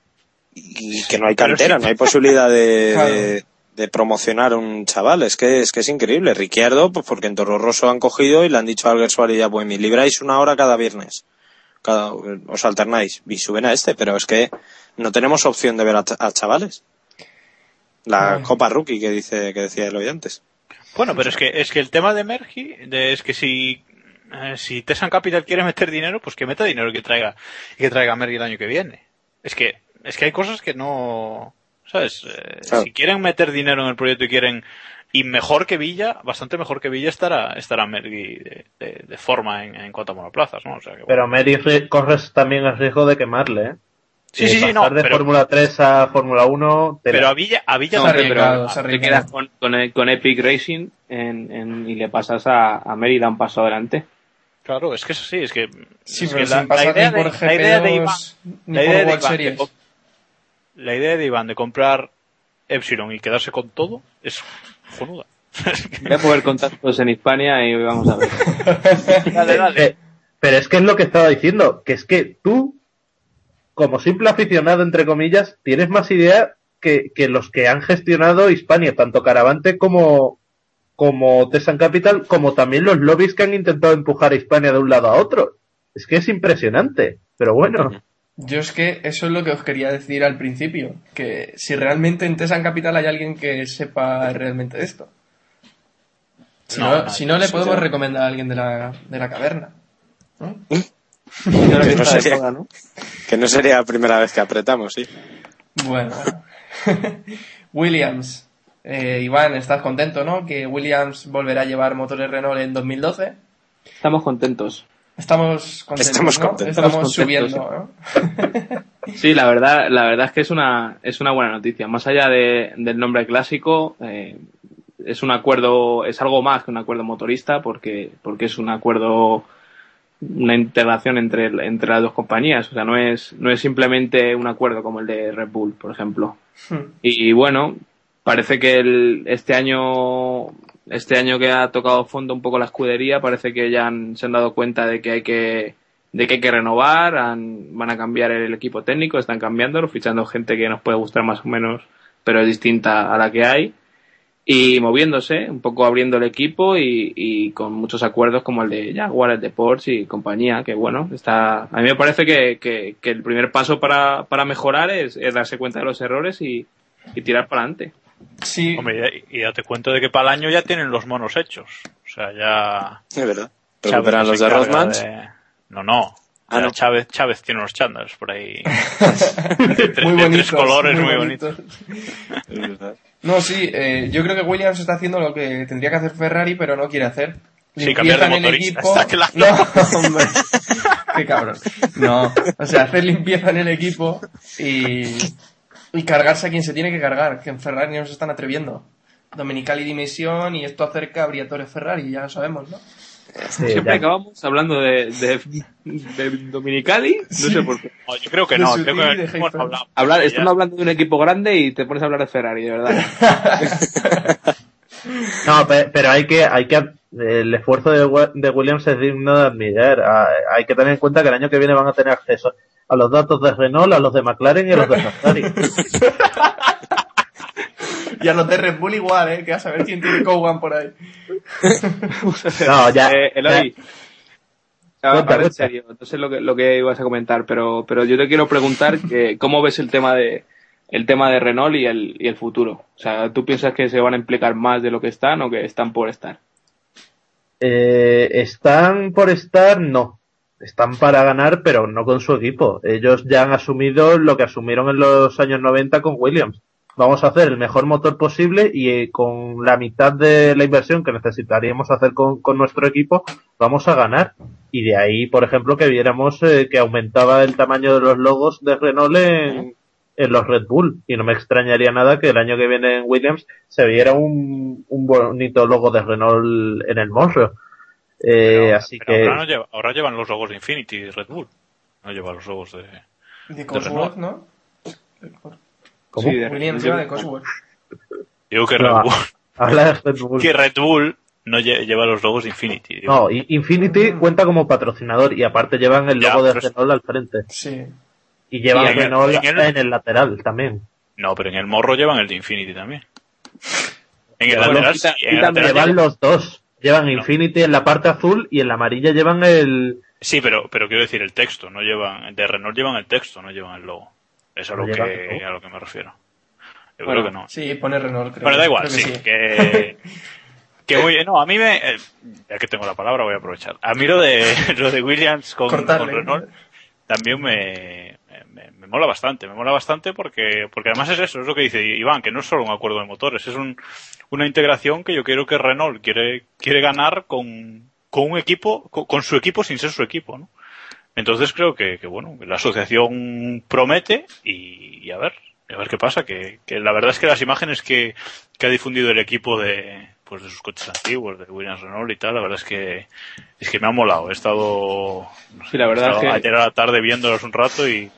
Y que no hay cantera, sí. no hay posibilidad de, Claro. de, de promocionar a un chaval. Es que es que es increíble. Ricciardo, pues porque en Toro Rosso han cogido y le han dicho a Alguer Suárez y a Buemi, libráis una hora cada viernes. Cada, os alternáis y suben a este, pero es que no tenemos opción de ver a, ch- a chavales. La. Copa Rookie que dice que decía Eloy antes. Bueno, pero es que, es que el tema de Mergi, de, es que si, eh, si Tesan Capital quiere meter dinero, pues que meta dinero y que traiga, y que traiga a Mergi el año que viene. Es que, es que hay cosas que no, ¿sabes? Eh, Claro. Si quieren meter dinero en el proyecto y quieren, y mejor que Villa, bastante mejor que Villa estará, estará Mergi de, de- de forma en, en cuanto a monoplazas, ¿no? O sea que, bueno. Pero Meri ri- corres también el riesgo de quemarle, ¿eh? sí, Eh, sí, sí, no, pasar de pero, Fórmula 3 a Fórmula 1, te pero la- a Villa, a Villa No, Se se te quedas con, con, con Epic Racing en, en- y le pasas a, a Mérida un paso adelante. Claro, es que es así, es que... Sí, es pero que la, sin pasar la idea ni de, la idea de Iván, la idea de Iván de la idea de Iván de comprar Epsilon y quedarse con todo es jonuda. Voy a mover contactos en Hispania y vamos a ver. dale, dale. Eh, pero es que es lo que estaba diciendo, que es que tú, como simple aficionado, entre comillas, tienes más idea que, que los que han gestionado Hispania, tanto Caravante como, como Tesan Capital, como también los lobbies que han intentado empujar a Hispania de un lado a otro. Es que es impresionante, pero bueno. Yo es que eso es lo que os quería decir al principio, que si realmente en Tesan Capital hay alguien que sepa realmente esto. Si no, No, nadie, si no le podemos recomendar a alguien de la, de la caverna. Que no sería-. Que no sería la primera vez que apretamos, sí. Bueno, bueno. Williams. Eh, Iván, estás contento, ¿no? Que Williams volverá a llevar motores Renault en 2012. Estamos contentos. Estamos contentos, Estamos ¿no? contentos. Estamos subiendo. Sí, la verdad, la verdad es que es una, es una buena noticia. Más allá de- del nombre clásico, eh, es un acuerdo, es algo más que un acuerdo motorista porque, porque es un acuerdo, una integración entre, entre las dos compañías. O sea, no es, no es simplemente un acuerdo como el de Red Bull, por ejemplo. Y, bueno, parece que el, este año, este año que ha tocado fondo un poco la escudería, parece que ya han- se han dado cuenta de que hay que, de que hay que renovar, han- van a cambiar el equipo técnico, están cambiándolo, fichando gente que nos puede gustar más o menos, pero es distinta a la que hay. Y moviéndose, un poco abriendo el equipo y, con muchos acuerdos como el de Jaguar, el de y compañía, que bueno, está, a mí me parece que, que, el primer paso para, para mejorar es, es darse cuenta de los errores y tirar para adelante. Sí, Hombre, y, y date cuenta de que para el año ya tienen los monos hechos. O sea, ya... Es verdad. Se los de Rothmans. de- No, no. Ah, no. Chávez, Chávez tiene unos chandals por ahí. de, tre- muy de bonitos. tres colores muy bonitos. Es verdad. No, sí, eh, yo creo que Williams está haciendo lo que tendría que hacer Ferrari, pero no quiere hacer. Sí, cambiar de el motorista, equipo. está claro. No, hombre. Qué cabrón. No, o sea, hacer limpieza en el equipo y, y cargarse a quien se tiene que cargar, que en Ferrari no se están atreviendo. Dominical y dimisión y esto acerca a Briatore Ferrari, ya lo sabemos, ¿no? Sí, Siempre ya. acabamos hablando de, de, de Dominicali, no sé por qué. No, yo creo que no. Creo que hemos hablado. Hablar, estamos hablando de un equipo grande y te pones a hablar de Ferrari, de verdad. No, pe- pero hay que, hay que, el esfuerzo de, de Williams es digno de admirar. Ah, Hay que tener en cuenta que el año que viene van a tener acceso a los datos de Renault, a los de McLaren y a los de Ferrari. Y a los de Red Bull igual, ¿eh? Que a saber quién tiene Cowan por ahí. No, ya. Eh, Eloy, ya. ahora Cuenta, en serio, no sé lo que, lo que ibas a comentar, pero, pero yo te quiero preguntar que, cómo ves el tema de el tema de Renault y el, y el futuro. O sea, ¿tú piensas que se van a implicar más de lo que están o que están por estar? Eh, están por estar, no. Están para ganar, pero no con su equipo. Ellos ya han asumido lo que asumieron en los años 90 con Williams. Vamos a hacer el mejor motor posible y eh, con la mitad de la inversión que necesitaríamos hacer con, con nuestro equipo, vamos a ganar. Y de ahí, por ejemplo, que viéramos eh, que aumentaba el tamaño de los logos de Renault en, en los Red Bull. Y no me extrañaría nada que el año que viene en Williams se viera un, un bonito logo de Renault en el morro. Eh, Pero- así pero que ahora, no lleva- ahora llevan los logos de Infinity y Red Bull. No lleva los logos de. De Cosworth, ¿no? ¿Cómo? Sí, de- Williams lleva de Cosworth. Digo que No, Red Bull. habla de Red Bull. Que Red Bull no lle- lleva los logos de Infinity. digo. No, Infinity cuenta como patrocinador y aparte llevan el Ya, logo de pero es- Renault al frente. Sí. Y llevan Y en el- Renault en el- en el lateral también. No, pero en el morro llevan el de Infinity también. En el lateral, sí, en el lateral Llevan llevan- los dos. Llevan Infinity en la parte azul y en la amarilla llevan el... Sí, pero, pero quiero decir el texto, no llevan, de Renault llevan el texto, no llevan el logo. Es a No lo que, ¿no? a lo que me refiero. Yo Bueno, creo que no. Sí, pone Renault, creo. Bueno, da igual, Creo que sí, que, que muy, no, a mí me, eh, ya que tengo la palabra voy a aprovechar. A mí lo de, lo de Williams con, Cortarle. con Renault también me, me, me mola bastante, me mola bastante porque, porque además es eso, es lo que dice Iván, que no es solo un acuerdo de motores, es un, una integración que yo quiero que Renault quiere, quiere ganar con, con un equipo, con, con su equipo sin ser su equipo, ¿no? Entonces creo que, que bueno, la asociación promete y, y a ver, a ver qué pasa, que, que la verdad es que las imágenes que, que ha difundido el equipo de, pues de sus coches antiguos, de Williams Renault y tal, la verdad es que es que me ha molado. He estado, no sé, Sí, la verdad he estado es que- ayer a la tarde viéndolos un rato y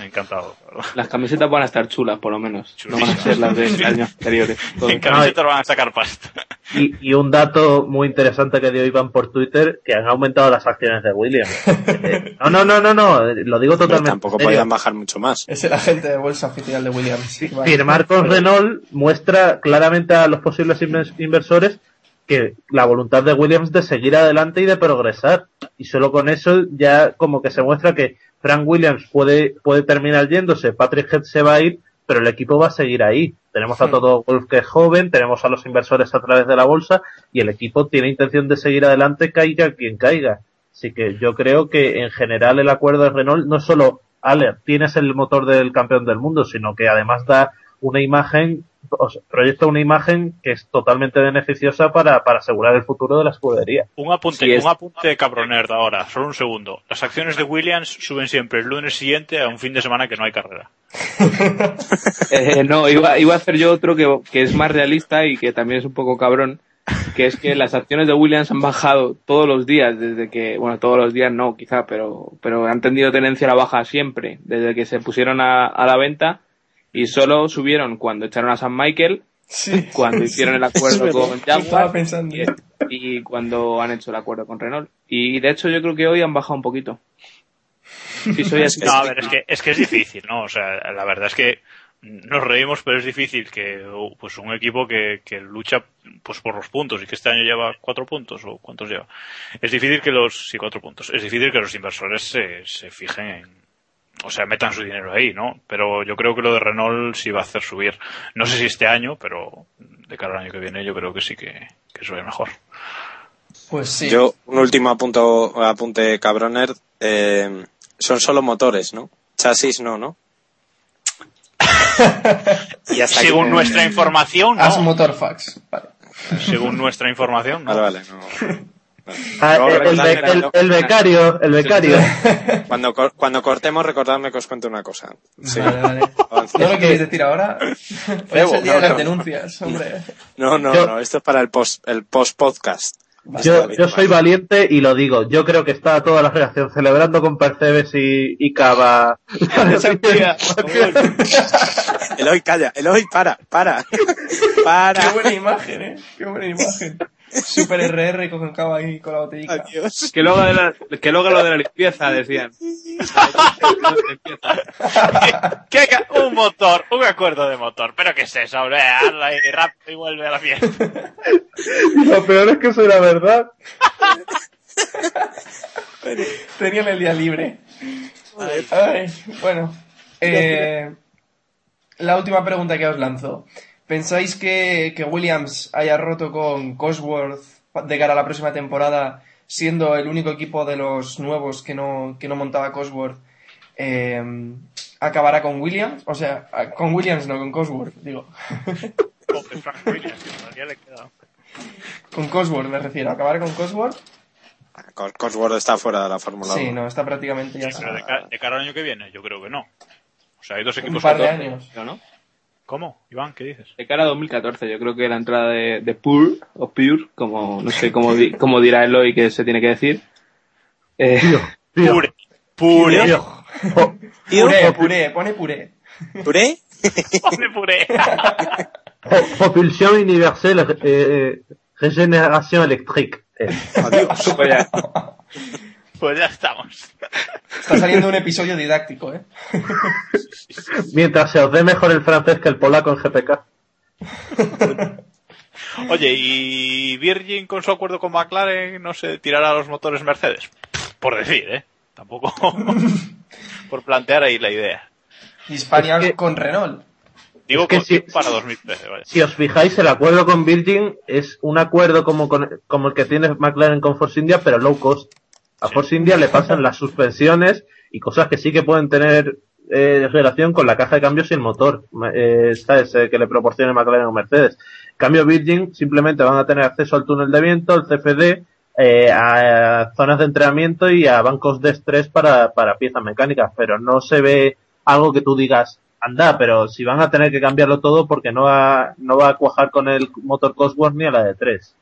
encantado. Las camisetas van a estar chulas, por lo menos. No van a ser las de años anteriores. En camisetas van a sacar pasta. Y, y un dato muy interesante que dio Iván por Twitter, que han aumentado las acciones de Williams. Eh, no, no, no, no, no, lo digo Pero totalmente. tampoco en serio. podían bajar mucho más. Es el agente de bolsa oficial de Williams. Vale. Firmar con Renault muestra claramente a los posibles inversores que la voluntad de Williams de seguir adelante y de progresar. Y solo con eso ya como que se muestra que Frank Williams puede, puede terminar yéndose, Patrick Head se va a ir, pero el equipo va a seguir ahí. Tenemos a todo Golf que es joven, tenemos a los inversores a través de la bolsa y el equipo tiene intención de seguir adelante caiga quien caiga. Así que yo creo que en general el acuerdo de Renault no solo, Ale, tienes el motor del campeón del mundo, sino que además da una imagen, o sea, proyecta una imagen que es totalmente beneficiosa para, para asegurar el futuro de la escudería. Un apunte, Sí, es- un apunte cabroner de ahora, solo un segundo. Las acciones de Williams suben siempre el lunes siguiente a un fin de semana que no hay carrera. Eh, no, iba, iba a hacer yo otro que, que es más realista y que también es un poco cabrón, que es que las acciones de Williams han bajado todos los días desde que, bueno, todos los días no, quizá, pero, pero han tenido tendencia a la baja siempre, desde que se pusieron a, a la venta y solo subieron cuando echaron a San Michael, Sí. cuando hicieron el acuerdo con Jaguar y, y cuando han hecho el acuerdo con Renault. Y de hecho yo creo que hoy han bajado un poquito. Soy. No, a ver, es que, es que es difícil, ¿no? O sea, la verdad es que nos reímos, pero es difícil que pues un equipo que, que lucha pues por los puntos y que este año lleva cuatro puntos o cuántos lleva. Es difícil que los, sí, cuatro puntos. Es difícil que los inversores se, se fijen en, o sea, metan su dinero ahí, ¿no? Pero yo creo que lo de Renault sí va a hacer subir. No sé si este año, pero de cara al año que viene yo creo que sí que, que sube mejor. Pues sí. Yo, un último apunto, apunte cabroner. Eh, son solo motores, ¿no? Chasis no, ¿no? y hasta aquí- Según nuestra información, As no. Vale. Según nuestra información, no. Vale, vale. no. Ah, No, el, becario, el becario. Cuando, cuando cortemos, recordadme que os cuento una cosa. Sí. Vale, vale. ¿No lo queréis decir ahora? Hoy es el día no, de las no. denuncias, hombre. No, no, Yo- no, esto es para el post, el post podcast. Yo, yo soy valiente y lo digo. Yo creo que está toda la relación celebrando con Percebes y, y Cava. Eloy, calla. Eloy, para, para. Para. Qué buena imagen, eh. Qué buena imagen. Super RR con cava ahí con la botellita. Adiós. Que luego, de la, que luego lo de la limpieza, decían. ¿Qué ca- un motor, un acuerdo de motor. ¿Pero qué es eso, hombre? Ahí rápido y vuelve a la fiesta. Y lo peor es que eso era verdad. Tenían el día libre. Ay, bueno. Eh, la última pregunta que os lanzo. ¿Pensáis que, que Williams haya roto con Cosworth de cara a la próxima temporada, siendo el único equipo de los nuevos que no, que no montaba Cosworth, eh, acabará con Williams? O sea, con Williams no, con Cosworth, digo. Pobre Frank Williams, que todavía le queda. con Cosworth me refiero. ¿Acabará con Cosworth? Cos- Cosworth está fuera de la Fórmula 1. Sí, no, está prácticamente ya. Sí, pero de, ca- de cara al año que viene, yo creo que no. O sea, hay dos Un equipos par de años. ¿no? ¿Cómo? Iván, ¿qué dices? De cara a 2014, yo creo que la entrada de, de Pure, o Pure, como, no sé cómo, di- cómo dirá Eloy que se tiene que decir. Eh, Pure. Pure. Oh, Puré, puré, pone puré. ¿Puré? Pone puré. propulsión universelle eh, régénération électrique. Eh, Adiós. pues ya. Estamos. Está saliendo un episodio didáctico, ¿eh? mientras se os dé mejor el francés que el polaco en GPK. Oye, ¿y Virgin con su acuerdo con McLaren no se tirará a los motores Mercedes? Por decir, ¿eh? Tampoco por plantear ahí la idea. Hispania Es que- con Renault. Digo Es que con- si- para 2013, vaya. Si os fijáis, el acuerdo con Virgin es un acuerdo como, con- como el que tiene McLaren con Force India, pero low cost. A Force India le pasan las suspensiones y cosas que sí que pueden tener eh, relación con la caja de cambios y el motor, eh, ¿sabes? Eh, que le proporcione McLaren o Mercedes. Cambio, Virgin simplemente van a tener acceso al túnel de viento, al CFD, eh, a zonas de entrenamiento y a bancos de estrés para, para piezas mecánicas, pero no se ve algo que tú digas, anda, pero si van a tener que cambiarlo todo porque no va, no va a cuajar con el motor Cosworth ni a la de 3.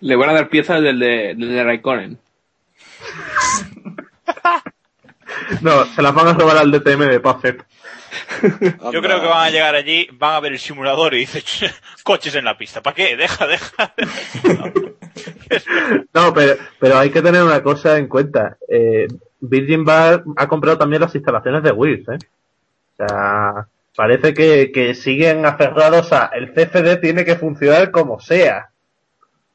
Le van a dar piezas del de, del. No, se las van a robar al DTM de Puffet. Yo creo que van a llegar allí, van a ver el simulador y dicen, coches en la pista. ¿Para qué? Deja, deja. No, pero, pero hay que tener una cosa en cuenta. Eh, Virgin Bar ha comprado también las instalaciones de Wills, ¿eh? O sea, parece que, que siguen aferrados a el CFD tiene que funcionar como sea.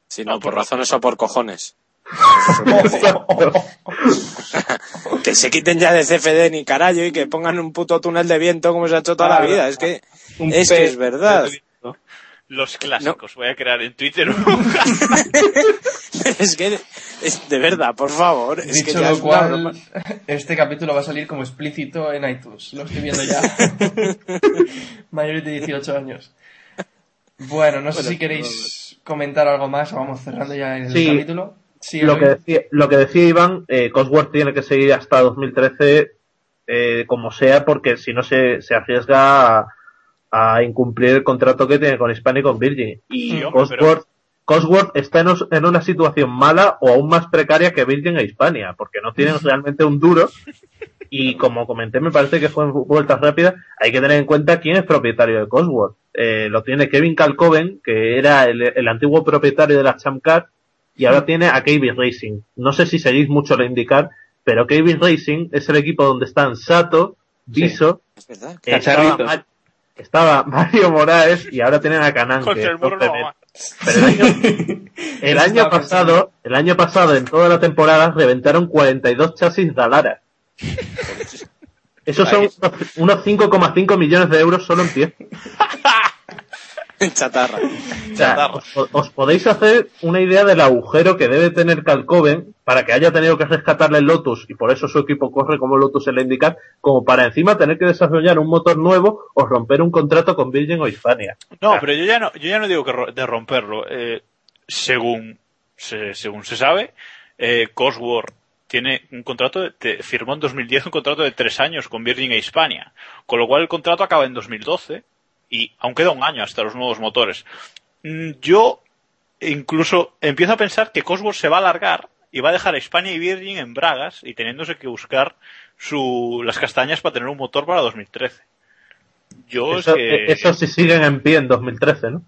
Si no, por razones o por cojones. que se quiten ya de CFD ni carajo y que pongan un puto túnel de viento como se ha hecho toda la vida. Es que Un es, que pez es verdad. Los clásicos. Voy a crear en Twitter un es que es de verdad, por favor. Es que Dicho ya lo es cual, este capítulo va a salir como explícito en iTunes. Lo estoy viendo ya. Mayores de 18 años. Bueno, no sé Bueno, si queréis comentar algo más o vamos cerrando ya el Sí. capítulo. Sí, lo, que decía, lo que decía Iván, eh, Cosworth tiene que seguir hasta 2013 eh, como sea, porque si no se, se arriesga a, a incumplir el contrato que tiene con Hispania y con Virgin. Y Sí, Cosworth, Cosworth está en, en una situación mala o aún más precaria que Virgin e Hispania, porque no tienen realmente un duro. Y como comenté, me parece que fue en vueltas rápidas, hay que tener en cuenta quién es propietario de Cosworth. Eh, lo tiene Kevin Calcoven, que era el, el antiguo propietario de la Champ Car, y ahora tiene a KB Racing. No sé si seguís mucho la indicar, pero KB Racing es el equipo donde están Sato, Viso, Es eh, estaba, Mario Moraes y ahora tienen a Canan. Pero el año, el año pasado, el año pasado en toda la temporada reventaron 42 chasis Dalara. Esos son unos 5,5 millones de euros solo en pie. Chatarra. Chatarra. os, os podéis hacer una idea del agujero que debe tener Calcoven para que haya tenido que rescatarle el Lotus y por eso su equipo corre como Lotus en la indicar, como para encima tener que desarrollar un motor nuevo o romper un contrato con Virgin o Hispania. No, pero yo ya no, yo ya no digo que ro- de romperlo. Eh, según, se, según se sabe, eh, Cosworth tiene un contrato, de, te- firmó en 2010 un contrato de tres años con Virgin e Hispania. Con lo cual el contrato acaba en 2012 y aún queda un año hasta los nuevos motores. Mm, Yo incluso empiezo a pensar que Cosworth se va a alargar y va a dejar a Hispania y Virgin en bragas y teniéndose que buscar su, las castañas para tener un motor para 2013. Yo Eso, es que... eso sí siguen en pie en 2013, ¿no?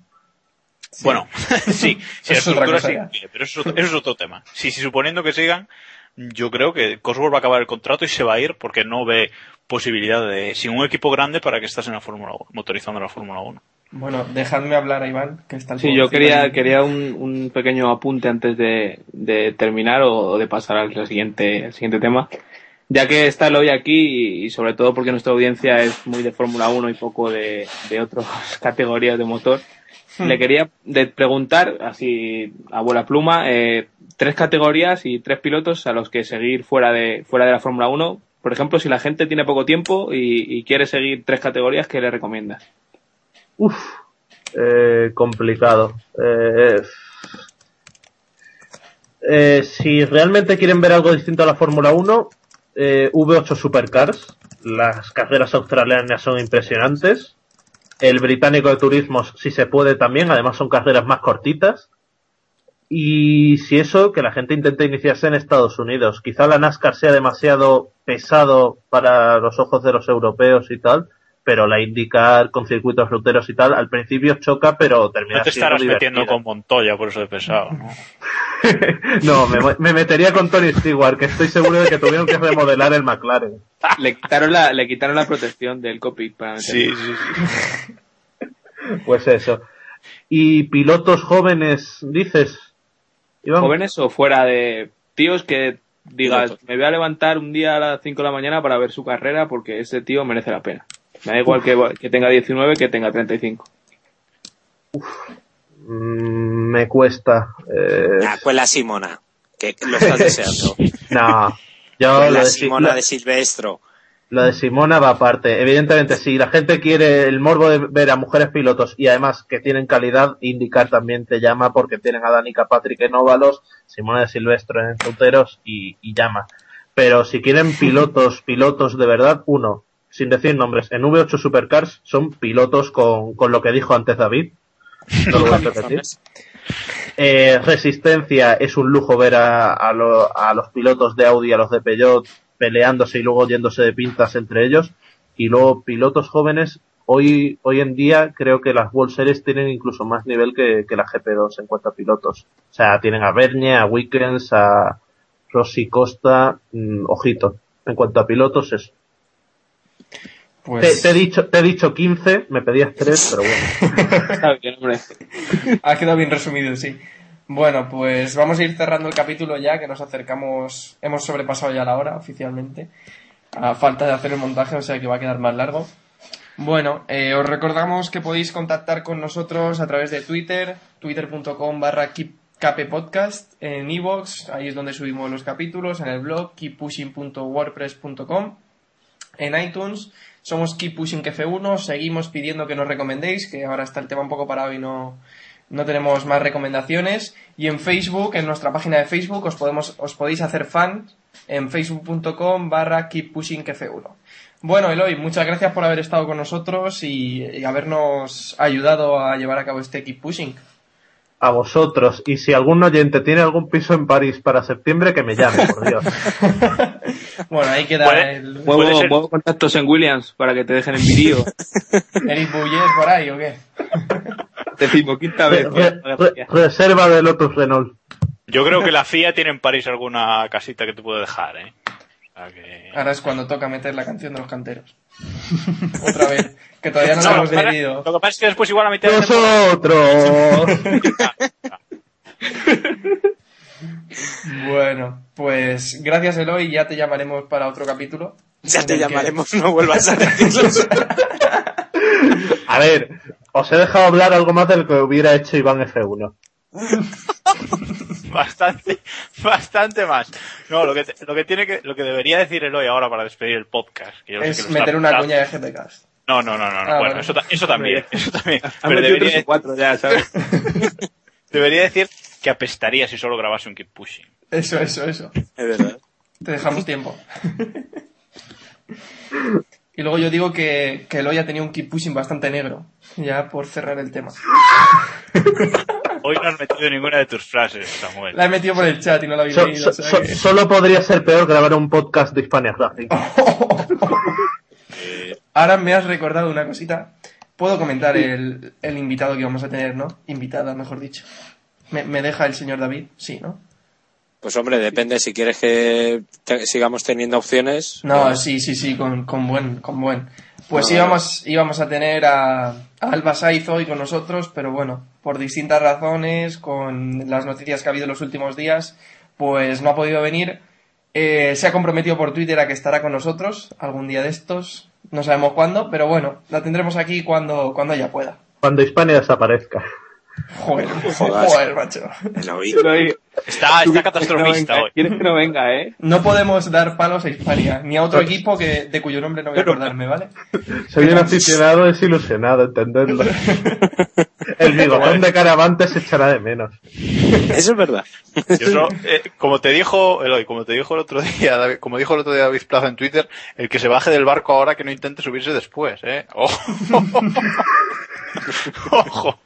Bueno, sí, sí, Eso es otra estructura cosa sigue en pie, pero eso, es otro- eso es otro tema. Sí, sí, suponiendo que sigan, yo creo que Cosworth va a acabar el contrato y se va a ir porque no ve posibilidad de, sin un equipo grande, para que estás en la Fórmula 1, motorizando la Fórmula 1. Bueno, dejadme hablar a Iván, que está el Sí, yo quería, ahí. quería un, un pequeño apunte antes de, de terminar o de pasar al siguiente, al siguiente tema. Ya que está hoy aquí y sobre todo porque nuestra audiencia es muy de Fórmula 1 y poco de, de otras categorías de motor, le quería de preguntar, así a buena pluma, eh, tres categorías y tres pilotos a los que seguir fuera de, fuera de la Fórmula 1. Por ejemplo, si la gente tiene poco tiempo y, y quiere seguir tres categorías, ¿qué le recomiendas? Uf, eh, complicado. Eh, eh, si realmente quieren ver algo distinto a la Fórmula 1, eh, V8 Supercars. Las carreras australianas son impresionantes. El británico de turismos, si se puede también, además son carreras más cortitas. Y si eso, que la gente intente iniciarse en Estados Unidos. Quizá la NASCAR sea demasiado pesado para los ojos de los europeos y tal, pero la IndyCar con circuitos ruteros y tal, al principio choca, pero termina No te siendo estarás metiendo divertida. con Montoya por eso de pesado, ¿no? No, me, me metería con Tony Stewart, que estoy seguro de que tuvieron que remodelar el McLaren. Le quitaron la, le quitaron la protección del cockpit para meterlo. Sí, sí, sí. Pues eso. Y pilotos jóvenes, dices. Iván? jóvenes o fuera de tíos que digas, me voy a levantar un día a las 5 de la mañana para ver su carrera porque ese tío merece la pena. Me da igual que, que tenga 19 que tenga 35. Mm, me cuesta. Eh, Ah, cuela Simona, que lo estás deseando. no. Yo lo Cuela de, Si- Simona lo- de Silvestro. lo de Simona va aparte. Evidentemente, si la gente quiere el morbo de ver a mujeres pilotos y además que tienen calidad, indicar también te llama porque tienen a Danica Patrick en óvalos, Simona de Silvestro en ruteros y, y llama. Pero si quieren pilotos, pilotos de verdad, uno, sin decir nombres, en V8 Supercars son pilotos con, con lo que dijo antes David. No lo voy a repetir. Eh, resistencia es un lujo ver a, a, lo- a los pilotos de Audi a los de Peugeot peleándose y luego yéndose de pintas entre ellos. Y luego pilotos jóvenes, hoy, hoy en día creo que las World Series tienen incluso más nivel que, que la GP2 en cuanto a pilotos. O sea, tienen a Bernie, a Wickens, a Rossi Costa, mm, ojito. En cuanto a pilotos, eso. Pues Te, te he dicho, te he dicho 15, me pedías 3, pero bueno. Está bien, hombre. ha quedado bien resumido, sí. Bueno, pues vamos a ir cerrando el capítulo ya, que nos acercamos, hemos sobrepasado ya la hora oficialmente, a falta de hacer el montaje, o sea que va a quedar más largo. Bueno, eh, os recordamos que podéis contactar con nosotros a través de Twitter, twitter.com barra podcast, en iVoox, ahí es donde subimos los capítulos, en el blog keeppushing.wordpress.com, en iTunes, somos Keep Pushing F1, seguimos pidiendo que nos recomendéis, que ahora está el tema un poco parado y no, no tenemos más recomendaciones. Y en Facebook, en nuestra página de Facebook, os, podemos, os podéis hacer fan en facebook.com barra Keep Pushing F1. Bueno, Eloy, muchas gracias por haber estado con nosotros y, y habernos ayudado a llevar a cabo este Keep Pushing. A vosotros. Y si algún oyente tiene algún piso en París para septiembre, que me llame, por Dios. Bueno, ahí queda Puede- el muevo contactos en Williams para que te dejen en vídeo. Eric Bouillet por ahí, ¿o qué? Decimoquinta vez. Re- re- reserva de Lotus Renault. Yo creo que la FIA tiene en París alguna casita que te puede dejar, ¿eh? Que- Ahora es cuando toca meter la canción de los canteros. Otra vez, que todavía no, la No, hemos para- decidido. Lo que pasa es que después igual a mitad de Nosotros. Bueno, pues gracias Eloy, ya te llamaremos para otro capítulo. Ya te que- llamaremos, no vuelvas a decirlo. A ver, os he dejado hablar algo más de lo que hubiera hecho Iván F1. bastante, bastante más. No, lo que, te- lo que tiene que, lo que debería decir Eloy ahora para despedir el podcast. que yo sé que Es lo meter una cuña de GTCast. No, no, no, no. Ah, bueno, bueno. eso, ta- eso también, eso también. Pero debería, cuatro ya, ¿sabes? debería decir que apestaría si solo grabase un keep pushing. Eso, eso, eso. Es verdad. Te dejamos tiempo. Y luego yo digo que, que Eloy ha tenido un keep pushing bastante negro, ya por cerrar el tema. Hoy no has metido ninguna de tus frases, Samuel. La he metido por el chat y no la habéis So- leído. so- o sea so- que- solo podría ser peor grabar un podcast de Hispania Racing. Ahora me has recordado una cosita. Puedo comentar el, el invitado que vamos a tener, ¿no? Invitada, mejor dicho. ¿Me, me deja el señor David? Sí, ¿no? Pues hombre, depende si quieres que te- sigamos teniendo opciones. No, eh, sí, sí, sí, con, con buen, con buen. Pues Bueno, íbamos, íbamos a tener a, a Alba Saiz hoy con nosotros, pero bueno, por distintas razones, con las noticias que ha habido en los últimos días, pues no ha podido venir. Eh, se ha comprometido por Twitter a que estará con nosotros algún día de estos. No sabemos cuándo, pero bueno, la tendremos aquí cuando, cuando ella pueda. Cuando Hispania desaparezca. Joder, joder, macho. el Está, está no catastrofista venga, hoy. Quieres que no venga, ¿eh? No podemos dar palos a Hispania, ni a otro equipo que, de cuyo nombre no voy a acordarme, ¿vale? Soy un aficionado desilusionado, entendedlo. El bigotón de Caravante se echará de menos. Eso es verdad. Yo solo- eh, como te dijo Eloy, como te dijo el otro día, David- como dijo el otro día David Plaza en Twitter, el que se baje del barco ahora que no intente subirse después, eh. Ojo. Ojo.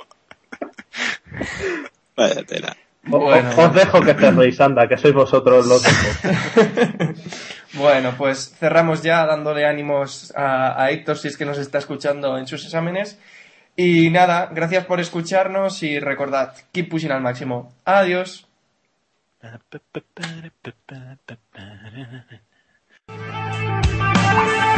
Vaya tela. O- Bueno. o- Os dejo que cerréis, anda, que sois vosotros los Bueno, pues cerramos ya dándole ánimos a, a Héctor si es que nos está escuchando en sus exámenes. Y nada, gracias por escucharnos y recordad, keep pushing al máximo. Adiós.